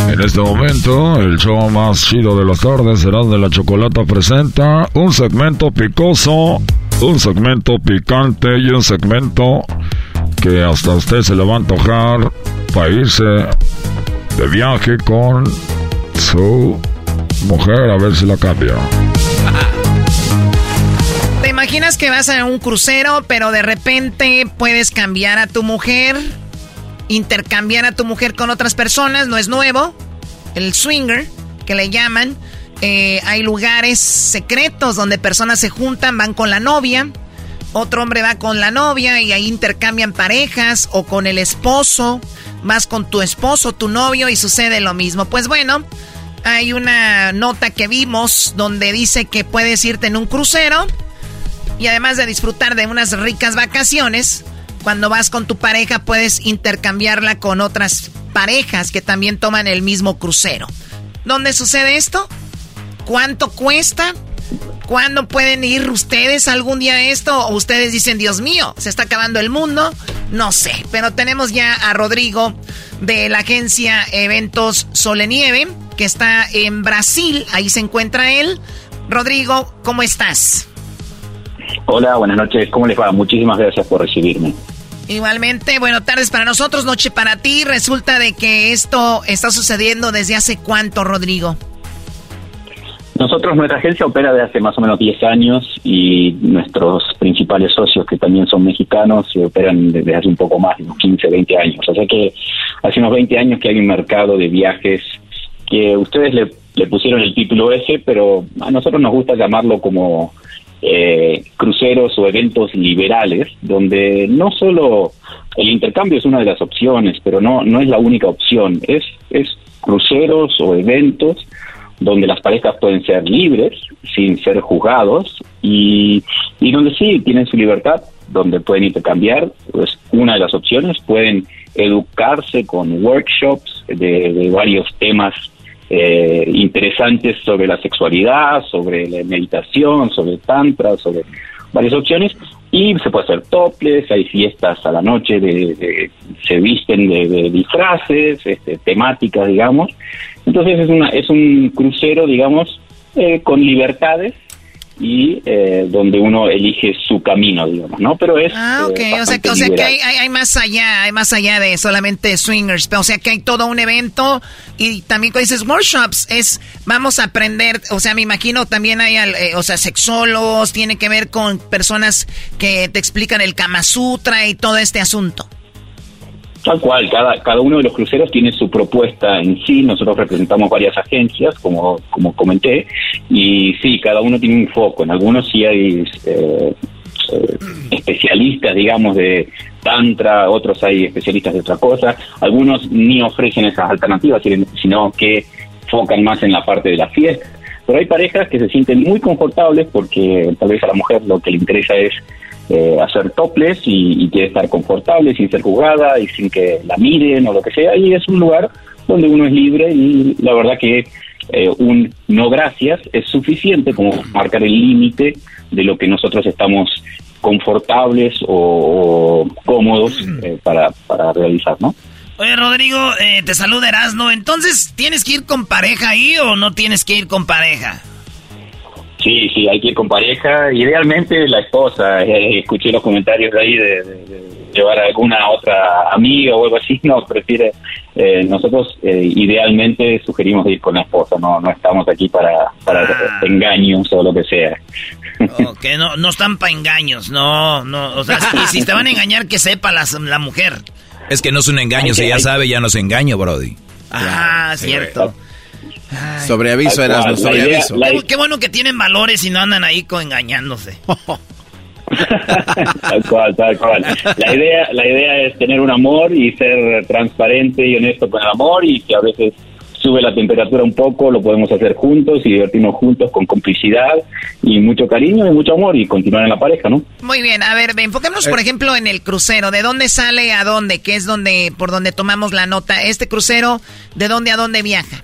En este momento, el show más chido de las tardes será de la Chocolata presenta un segmento picoso, un segmento picante y un segmento que hasta usted se le va a antojar para irse de viaje con su mujer a ver si la cambia. ¿Te imaginas que vas a un crucero, pero de repente puedes cambiar a tu mujer? Intercambiar a tu mujer con otras personas, no es nuevo. El swinger, que le llaman. Eh, hay lugares secretos donde personas se juntan, van con la novia. Otro hombre va con la novia y ahí intercambian parejas o con el esposo. Vas con tu esposo, tu novio y sucede lo mismo. Pues bueno, hay una nota que vimos donde dice que puedes irte en un crucero y además de disfrutar de unas ricas vacaciones, cuando vas con tu pareja puedes intercambiarla con otras parejas que también toman el mismo crucero. ¿Dónde sucede esto? ¿Cuánto cuesta? ¿Cuándo pueden ir ustedes algún día a esto? ¿O ustedes dicen, Dios mío, se está acabando el mundo? No sé, pero tenemos ya a Rodrigo de la agencia Eventos Solenieve, que está en Brasil, ahí se encuentra él. Rodrigo, ¿cómo estás? Hola, buenas noches. ¿Cómo les va? Muchísimas gracias por recibirme. Igualmente, bueno, tardes para nosotros, noche para ti. Resulta de que esto está sucediendo desde hace cuánto, Rodrigo. Nosotros, nuestra agencia opera desde hace más o menos 10 años y nuestros principales socios, que también son mexicanos, operan desde hace un poco más, unos 15, 20 años. O sea que hace unos 20 años que hay un mercado de viajes que ustedes le, le pusieron el título ese, pero a nosotros nos gusta llamarlo como eh, cruceros o eventos liberales, donde no solo el intercambio es una de las opciones, pero no, no es la única opción. Es, es cruceros o eventos donde las parejas pueden ser libres, sin ser juzgados, y, y donde sí tienen su libertad, donde pueden intercambiar, pues una de las opciones, pueden educarse con workshops de, de varios temas eh, interesantes sobre la sexualidad, sobre la meditación, sobre tantra, sobre varias opciones y se puede hacer toples, hay fiestas a la noche, de, se visten de, disfraces, este, temáticas, digamos. Entonces es, una, es un crucero, digamos, eh, con libertades y eh, donde uno elige su camino, digamos, ¿no? Pero es ah, ok, o sea que, o sea que hay, hay, más allá, hay más allá de solamente swingers, o sea que hay todo un evento y también cuando dices workshops es vamos a aprender, o sea me imagino también hay, eh, o sea sexólogos, tiene que ver con personas que te explican el Kama Sutra y todo este asunto. Tal cual, cada, cada uno de los cruceros tiene su propuesta en sí, nosotros representamos varias agencias, como, como comenté, y sí, cada uno tiene un foco, en algunos sí hay eh, eh, especialistas, digamos, de tantra, otros hay especialistas de otra cosa, algunos ni ofrecen esas alternativas, sino que focan más en la parte de la fiesta, pero hay parejas que se sienten muy confortables porque tal vez a la mujer lo que le interesa es eh, hacer toples y, quiere estar confortable sin ser juzgada y sin que la miren o lo que sea. Y es un lugar donde uno es libre y la verdad que eh, un no gracias es suficiente como marcar el límite de lo que nosotros estamos confortables o, cómodos eh, para, para realizar, ¿no? Oye, Rodrigo, te saluda Erasno. Entonces, ¿tienes que ir con pareja ahí o no tienes que ir con pareja? Sí, sí, hay que ir con pareja, idealmente la esposa. Eh, escuché los comentarios de ahí de, llevar a alguna otra amiga o algo así, (laughs) no, prefiere. Eh, nosotros eh, idealmente sugerimos ir con la esposa, no no estamos aquí para, para ah. engaños o lo que sea. Ok, no, no están para engaños, no, no, o sea, si, te van a engañar, que sepa la, la mujer. Es que no es un engaño, si ya sabe, ya no es engaño, Brody. Ah, cierto. Sobre aviso, eras sobre aviso. Qué, bueno que tienen valores y no andan ahí con engañándose. (laughs) tal cual, tal cual. La idea, la idea es tener un amor y ser transparente y honesto con el amor y que a veces sube la temperatura un poco, lo podemos hacer juntos y divertirnos juntos con complicidad y mucho cariño y mucho amor y continuar en la pareja, ¿no? Muy bien, a ver, enfoquémonos por eh. ejemplo en el crucero, ¿de dónde sale a dónde? ¿Qué es donde por donde tomamos la nota? Este crucero, ¿de dónde a dónde viaja?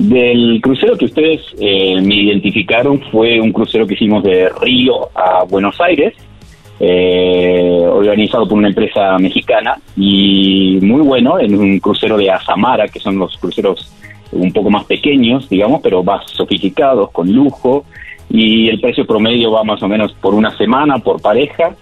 Del crucero que ustedes eh, me identificaron fue un crucero que hicimos de Río a Buenos Aires, eh, organizado por una empresa mexicana y muy bueno, en un crucero de Azamara, que son los cruceros un poco más pequeños, digamos, pero más sofisticados, con lujo, y el precio promedio va más o menos por una semana por pareja,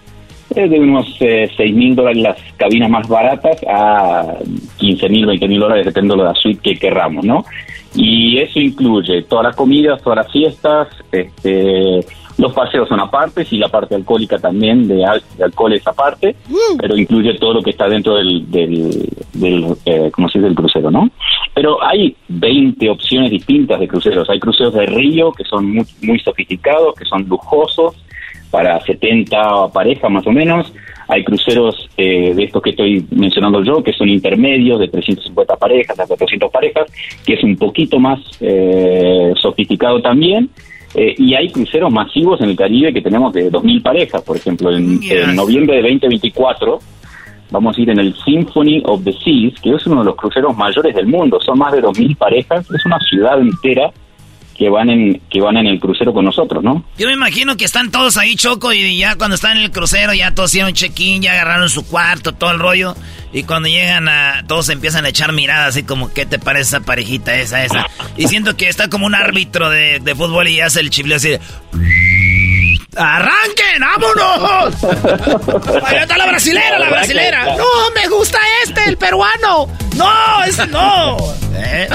de unos eh, 6 mil dólares las cabinas más baratas a 15 mil, 20 mil dólares, depende de la suite que querramos, ¿no? Y eso incluye todas las comidas, todas las fiestas, este, los paseos son aparte, y la parte alcohólica también, de, alcohol es aparte, uh. pero incluye todo lo que está dentro del, del, eh, ¿cómo se dice?, del crucero, ¿no? Pero hay 20 opciones distintas de cruceros. Hay cruceros de río que son muy, muy sofisticados, que son lujosos, para 70 parejas más o menos. Hay cruceros eh, de estos que estoy mencionando yo, que son intermedios, de 350 parejas a 400 parejas, que es un poquito más eh, sofisticado también. Eh, y hay cruceros masivos en el Caribe que tenemos de 2.000 parejas, por ejemplo, en, en, noviembre de 2024 vamos a ir en el Symphony of the Seas, que es uno de los cruceros mayores del mundo, son más de 2.000 parejas, es una ciudad entera que van en que van en el crucero con nosotros, ¿no? Yo me imagino que están todos ahí choco y ya cuando están en el crucero ya todos hicieron check-in, ya agarraron su cuarto, todo el rollo y cuando llegan a todos empiezan a echar miradas así como ¿qué te parece esa parejita esa esa? Y siento que está como un árbitro de, de fútbol y hace el chifleo así de, ¡Arranquen! ¡Vámonos! (laughs) Ahí está la brasilera, la brasilera. No, me gusta este, el peruano. No, ese no. ¿Eh?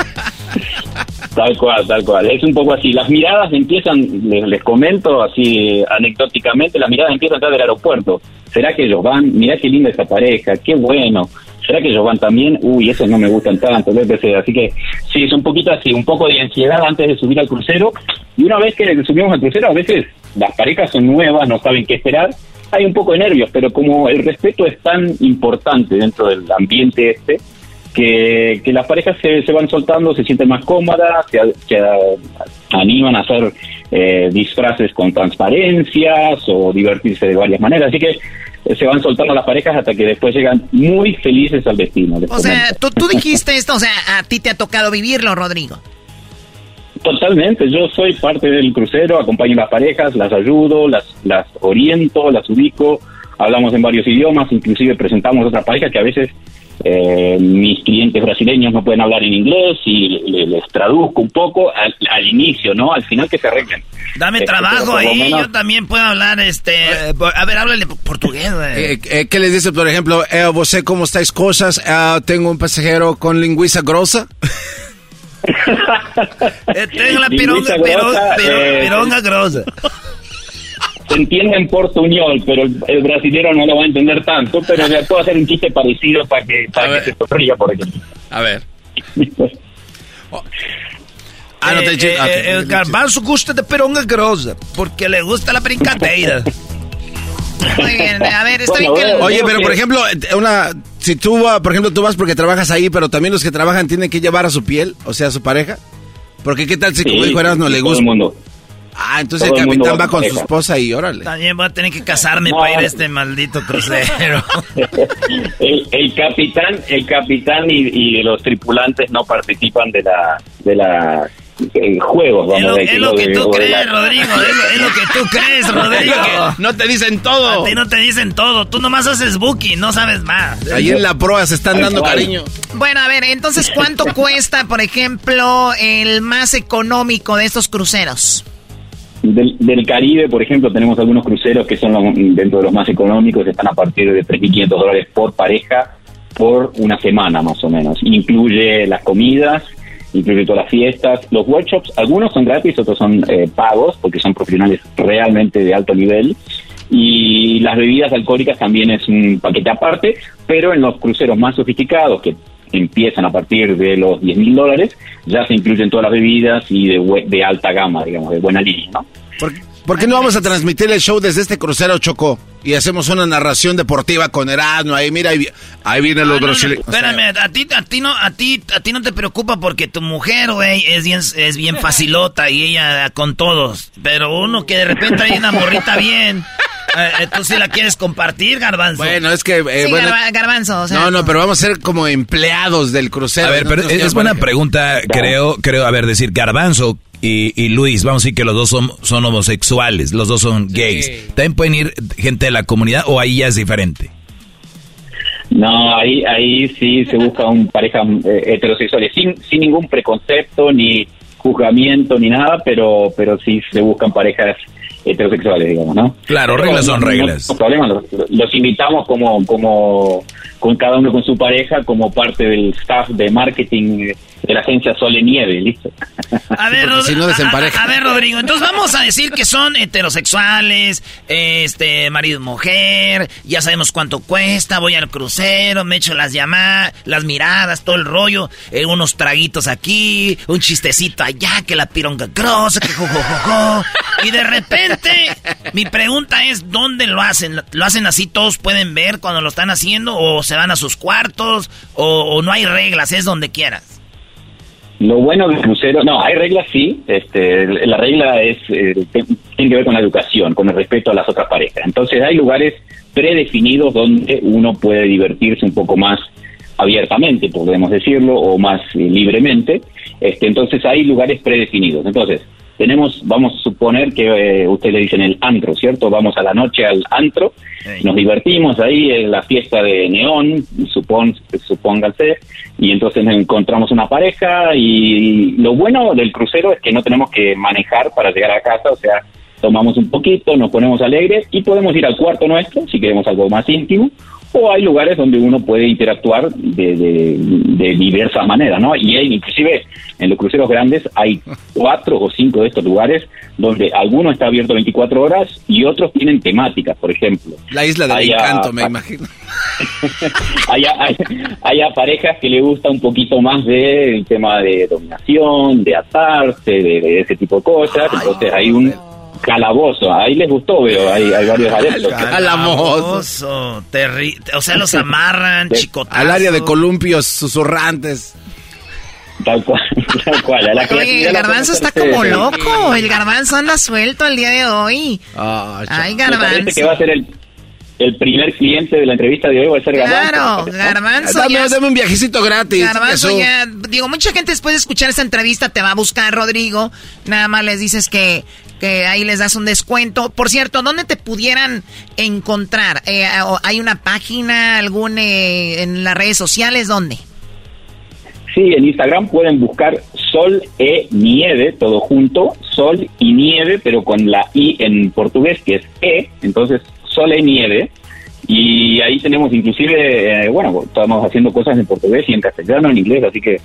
Tal cual, tal cual. Es un poco así. Las miradas empiezan, les, comento así anecdóticamente, las miradas empiezan a del aeropuerto. ¿Será que ellos van? Mirá qué linda esa pareja, qué bueno. ¿Será que ellos van también? Uy, esos no me gustan tanto, Así que sí, es un poquito así, un poco de ansiedad antes de subir al crucero. Y una vez que subimos al crucero, a veces las parejas son nuevas, no saben qué esperar. Hay un poco de nervios, pero como el respeto es tan importante dentro del ambiente este, que, que las parejas se, se van soltando, se sienten más cómodas, se, se animan a hacer eh, disfraces con transparencias o divertirse de varias maneras. Así que eh, se van soltando las parejas hasta que después llegan muy felices al destino. O sea, tú, tú dijiste esto, o sea, a ti te ha tocado vivirlo, Rodrigo. Totalmente, yo soy parte del crucero, acompaño a las parejas, las ayudo, las, las oriento, las ubico, hablamos en varios idiomas, inclusive presentamos otras parejas que a veces eh, mis clientes brasileños no pueden hablar en inglés y les, traduzco un poco al, inicio, ¿no? Al final que se arreglen. Dame este, trabajo ahí, yo también puedo hablar, este... a ver, háblale portugués, eh, eh, ¿Qué les dice, por ejemplo, eh, ¿vos cómo estáis cosas? Ah, tengo un pasajero con lingüiza grosa. (laughs) (laughs) Eh, tengo la pironga, grosa, eh, pironga grosa. (laughs) Se entiende en portuñol, pero el, el, brasilero no lo va a entender tanto, pero le puedo hacer un chiste parecido para que, para que se sonría, por ejemplo. A ver. (laughs) ah, no te eh, eh, El garbanzo gusta de pironga grosa, porque le gusta la brincadeira. Muy bien, a ver, está bien Oye, pero por ejemplo, una si tú, por ejemplo, tú vas porque trabajas ahí, pero también los que trabajan tienen que llevar a su piel, o sea, a su pareja. Porque qué tal si como dijo no le gusta. Ah, entonces el capitán va con su esposa y órale. También voy a tener que casarme para ir a este maldito crucero. (laughs) el, capitán, el capitán y, y, los tripulantes no participan de la de la juegos, vamos es lo, es lo que tú (laughs) crees, Rodrigo. Es lo, que tú crees, Rodrigo. no te dicen todo. A ti no te dicen todo. Tú nomás haces booking, no sabes más. Ahí en la proa se están dando cariño. Bueno, a ver, entonces, ¿cuánto (laughs) cuesta, por ejemplo, el más económico de estos cruceros? Del, del, Caribe, por ejemplo, tenemos algunos cruceros que son dentro de los más económicos, están a partir de 3.500 dólares por pareja por una semana más o menos. Incluye las comidas, incluye todas las fiestas. Los workshops, algunos son gratis, otros son eh, pagos, porque son profesionales realmente de alto nivel. Y las bebidas alcohólicas también es un paquete aparte, pero en los cruceros más sofisticados, que empiezan a partir de los 10 mil dólares, ya se incluyen todas las bebidas y de, de alta gama, digamos, de buena línea, ¿no? ¿Por qué no vamos a transmitir el show desde este crucero Chocó? Y hacemos una narración deportiva con Erasmo, ahí mira, ahí, vienen los ah, espérame, a ti, a ti no, a ti, a ti no te preocupa porque tu mujer, güey, es bien, es bien facilota y ella con todos. Pero uno que de repente hay una morrita bien. Eh, eh, ¿Tú sí la quieres compartir, Garbanzo? Bueno, es que... Eh, garbanzo, o sea, No, no, pero vamos a ser como empleados del crucero. A ver, pero es, buena pregunta, creo, creo, a ver, decir, Garbanzo, y, Luis, vamos a decir que los dos son, son homosexuales, los dos son gays. ¿También pueden ir gente de la comunidad o ahí ya es diferente? No, ahí, ahí sí se busca un pareja eh, heterosexual, sin, sin ningún preconcepto, ni juzgamiento, ni nada, pero, pero sí se buscan parejas heterosexuales, digamos, ¿no? Claro, reglas son reglas. No, problema, los, los, invitamos como, como, con cada uno con su pareja, como parte del staff de marketing de la agencia Sol y Nieve, listo. (laughs) A ver, si no a, ver, Rodrigo, entonces vamos a decir que son heterosexuales, este, marido mujer, ya sabemos cuánto cuesta, voy al crucero, me echo las llamadas, las miradas, todo el rollo, eh, unos traguitos aquí, un chistecito allá, que la pironga grosa, que jojojojo, y de repente, mi pregunta es, ¿dónde lo hacen? ¿Lo hacen así, todos pueden ver cuando lo están haciendo, o se van a sus cuartos, o no hay reglas, es donde quieras? Lo bueno del crucero, no, hay reglas sí, este, la regla es, eh, tiene que ver con la educación, con el respeto a las otras parejas. Entonces hay lugares predefinidos donde uno puede divertirse un poco más abiertamente, podemos decirlo, o más eh, libremente. Este, entonces hay lugares predefinidos. Entonces, tenemos, vamos a suponer que eh, ustedes le dicen el antro, ¿cierto? Vamos a la noche al antro, nos divertimos ahí en la fiesta de neón, supón, supóngase, y entonces encontramos una pareja y lo bueno del crucero es que no tenemos que manejar para llegar a casa, o sea, tomamos un poquito, nos ponemos alegres y podemos ir al cuarto nuestro si queremos algo más íntimo o hay lugares donde uno puede interactuar de, de, diversas maneras, ¿no? Y hay, inclusive en los cruceros grandes hay cuatro o cinco de estos lugares donde alguno está abierto 24 horas y otros tienen temáticas, por ejemplo. La isla del encanto, me imagino. (laughs) hay, hay, parejas que le gusta un poquito más del tema de dominación, de atarse, de, ese tipo de cosas, entonces hay un Calabozo, ahí les gustó, veo, hay, hay varios adeptos. Calabozo. o sea, los amarran, chicotazos. Al área de columpios susurrantes. Tal cual, (laughs) tal cual. Oye, el garbanzo está como loco. El garbanzo anda suelto el día de hoy. Ay, garbanzo. que va a ser el, el primer cliente de la entrevista de hoy va a ser Garbanzo. Claro, Garbanzo. Dame, un viajecito gratis. Garbanzo ya, digo, mucha gente después de escuchar esta entrevista te va a buscar, Rodrigo. Nada más les dices que, que ahí les das un descuento. Por cierto, ¿dónde te pudieran encontrar? Eh, ¿Hay una página, algún eh, en las redes sociales? ¿Dónde? Sí, en Instagram pueden buscar Sol e Nieve, todo junto, Sol y Nieve, pero con la I en portugués, que es E, entonces Sol e Nieve. Y ahí tenemos inclusive, eh, bueno, estamos haciendo cosas en portugués y en castellano, en inglés, así que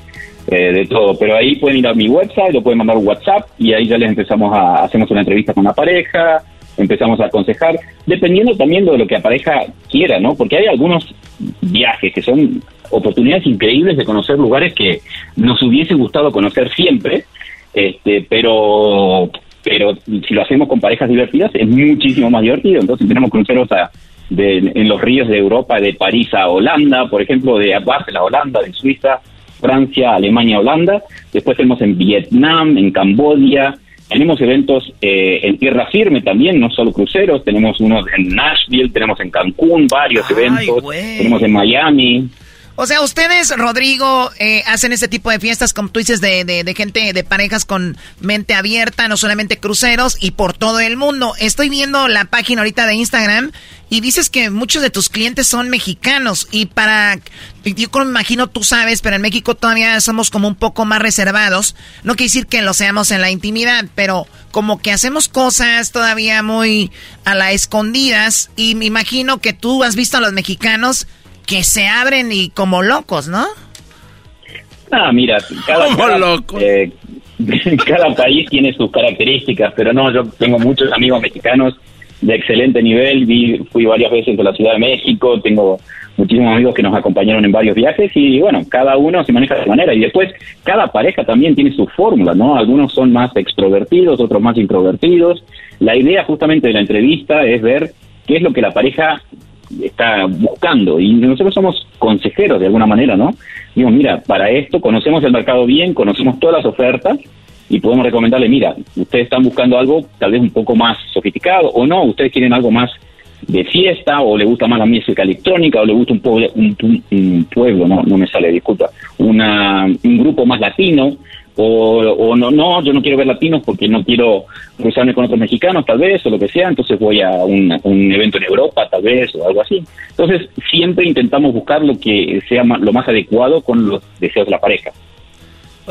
eh, de todo. Pero ahí pueden ir a mi website, lo pueden mandar un WhatsApp y ahí ya les empezamos a, hacemos una entrevista con la pareja, empezamos a aconsejar, dependiendo también de lo que la pareja quiera, ¿no? Porque hay algunos viajes que son oportunidades increíbles de conocer lugares que nos hubiese gustado conocer siempre, este, pero pero si lo hacemos con parejas divertidas es muchísimo más divertido. Entonces tenemos cruceros a, en los ríos de Europa, de París a Holanda, por ejemplo, de Basel a Holanda, de Suiza, Francia, Alemania, Holanda. Después tenemos en Vietnam, en Camboya. Tenemos eventos eh, en tierra firme también, no solo cruceros. Tenemos unos en Nashville, tenemos en Cancún varios eventos. Tenemos en Miami. O sea, ustedes, Rodrigo, eh, hacen este tipo de fiestas, como tú dices, de, de, gente, de parejas con mente abierta, no solamente cruceros, y por todo el mundo. Estoy viendo la página ahorita de Instagram y dices que muchos de tus clientes son mexicanos. Y para, yo me imagino tú sabes, pero en México todavía somos como un poco más reservados. No quiere decir que lo seamos en la intimidad, pero como que hacemos cosas todavía muy a la escondidas. Y me imagino que tú has visto a los mexicanos que se abren y como locos, ¿no? Ah, mira, cada, eh, (laughs) cada, país tiene sus características, pero no, yo tengo muchos amigos mexicanos de excelente nivel, vi, fui varias veces a la Ciudad de México, tengo muchísimos amigos que nos acompañaron en varios viajes y bueno, cada uno se maneja de manera y después cada pareja también tiene su fórmula, ¿no? Algunos son más extrovertidos, otros más introvertidos. La idea justamente de la entrevista es ver qué es lo que la pareja está buscando. Y nosotros somos consejeros de alguna manera, ¿no? Digo, mira, para esto conocemos el mercado bien, conocemos todas las ofertas y podemos recomendarle, mira, ustedes están buscando algo tal vez un poco más sofisticado o no, ustedes quieren algo más de fiesta o le gusta más la música electrónica o le gusta un, pueblo, un, pueblo, no, no me sale, disculpa, una, un grupo más latino o, no, no, yo no quiero ver latinos porque no quiero cruzarme con otros mexicanos, tal vez, o lo que sea, entonces voy a un, evento en Europa, tal vez, o algo así. Entonces, siempre intentamos buscar lo que sea lo más adecuado con los deseos de la pareja.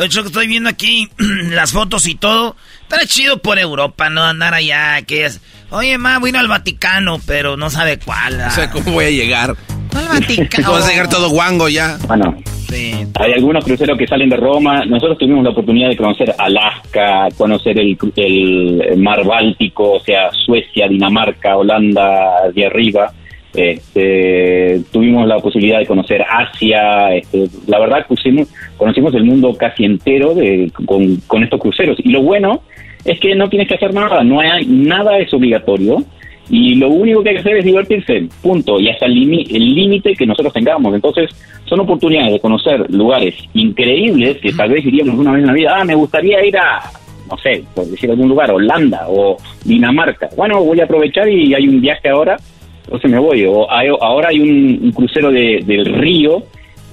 Yo estoy viendo aquí (clears throat) las fotos y todo. Está chido por Europa, ¿no? Andar allá, que es... Oye, ma, vino al Vaticano, pero no sabe cuál. O sea, ¿cómo voy a llegar? ¿Cuál Vaticano? (laughs) Vas a llegar todo guango ya. Bueno, hay algunos cruceros que salen de Roma. Nosotros tuvimos la oportunidad de conocer Alaska, conocer el, el mar Báltico, o sea, Suecia, Dinamarca, Holanda, de arriba. Este, tuvimos la posibilidad de conocer Asia. Este, la verdad, pusimos, conocimos el mundo casi entero de, con, con estos cruceros. Y lo bueno es que no tienes que hacer nada, no hay nada es obligatorio y lo único que hay que hacer es divertirse, punto, y hasta el límite que nosotros tengamos. Entonces, son oportunidades de conocer lugares increíbles que tal vez iríamos una vez en la vida, ah, me gustaría ir a, no sé, por decir algún lugar, Holanda o Dinamarca. Bueno, voy a aprovechar y hay un viaje ahora, entonces me voy. O ahora hay un, crucero de, del río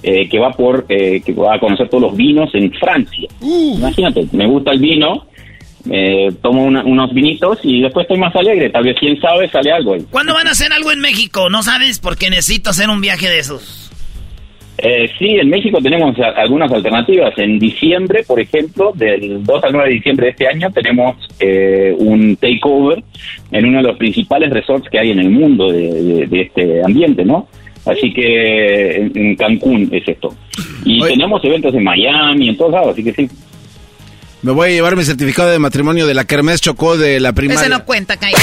eh, que va por eh, que va a conocer todos los vinos en Francia. Uh. Imagínate, me gusta el vino, eh, tomo unos vinitos y después estoy más alegre. Tal vez, quién sabe, sale algo. ¿Cuándo van a hacer algo en México? ¿No sabes? Porque necesito hacer un viaje de esos. Eh, sí, en México tenemos algunas alternativas. En diciembre, por ejemplo, del 2 al 9 de diciembre de este año, tenemos eh, un takeover en uno de los principales resorts que hay en el mundo de, este ambiente, ¿no? Así que en, Cancún es esto. Y tenemos eventos en Miami, en todos lados, así que sí. Me voy a llevar mi certificado de matrimonio de la Kermés Chocó de la primaria. Ese no cuenta, Cayo.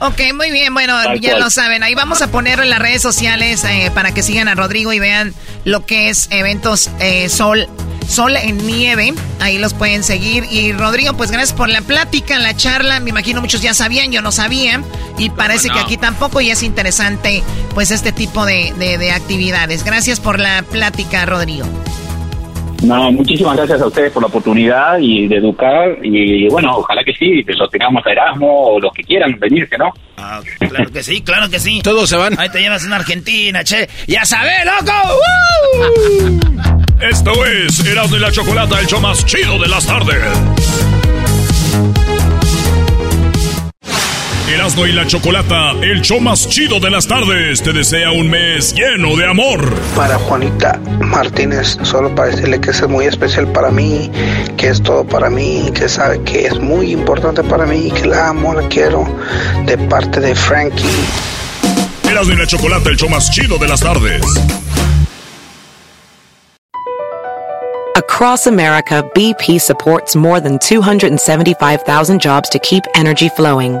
ok, muy bien. Bueno, ya lo saben. Ahí vamos a ponerlo en las redes sociales eh, para que sigan a Rodrigo y vean lo que es Eventos eh, Sol Sol en Nieve. Ahí los pueden seguir. Y Rodrigo, pues gracias por la plática, la charla. Me imagino muchos ya sabían, yo no sabía. Y parece que aquí tampoco y es interesante pues este tipo de, de actividades. Gracias por la plática, Rodrigo. No, muchísimas gracias a ustedes por la oportunidad y de educar y bueno, ojalá que sí, que lo tengamos a Erasmo o los que quieran venirse, ¿no? Ah, claro que sí, claro que sí. Todos se van. Ahí te llevas una Argentina, che. ¡Ya sabes, loco! Esto es Erasmo y la Chocolata, el show más chido de las tardes. Erasmo y la Chocolata, el show más chido de las tardes, te desea un mes lleno de amor. Para Juanita Martínez, solo para decirle que es muy especial para mí, que es todo para mí, que sabe que es muy importante para mí, que la amo, la quiero, de parte de Frankie. Erasmo y la Chocolata, el show más chido de las tardes. Across America, BP supports more than 275,000 jobs to keep energy flowing.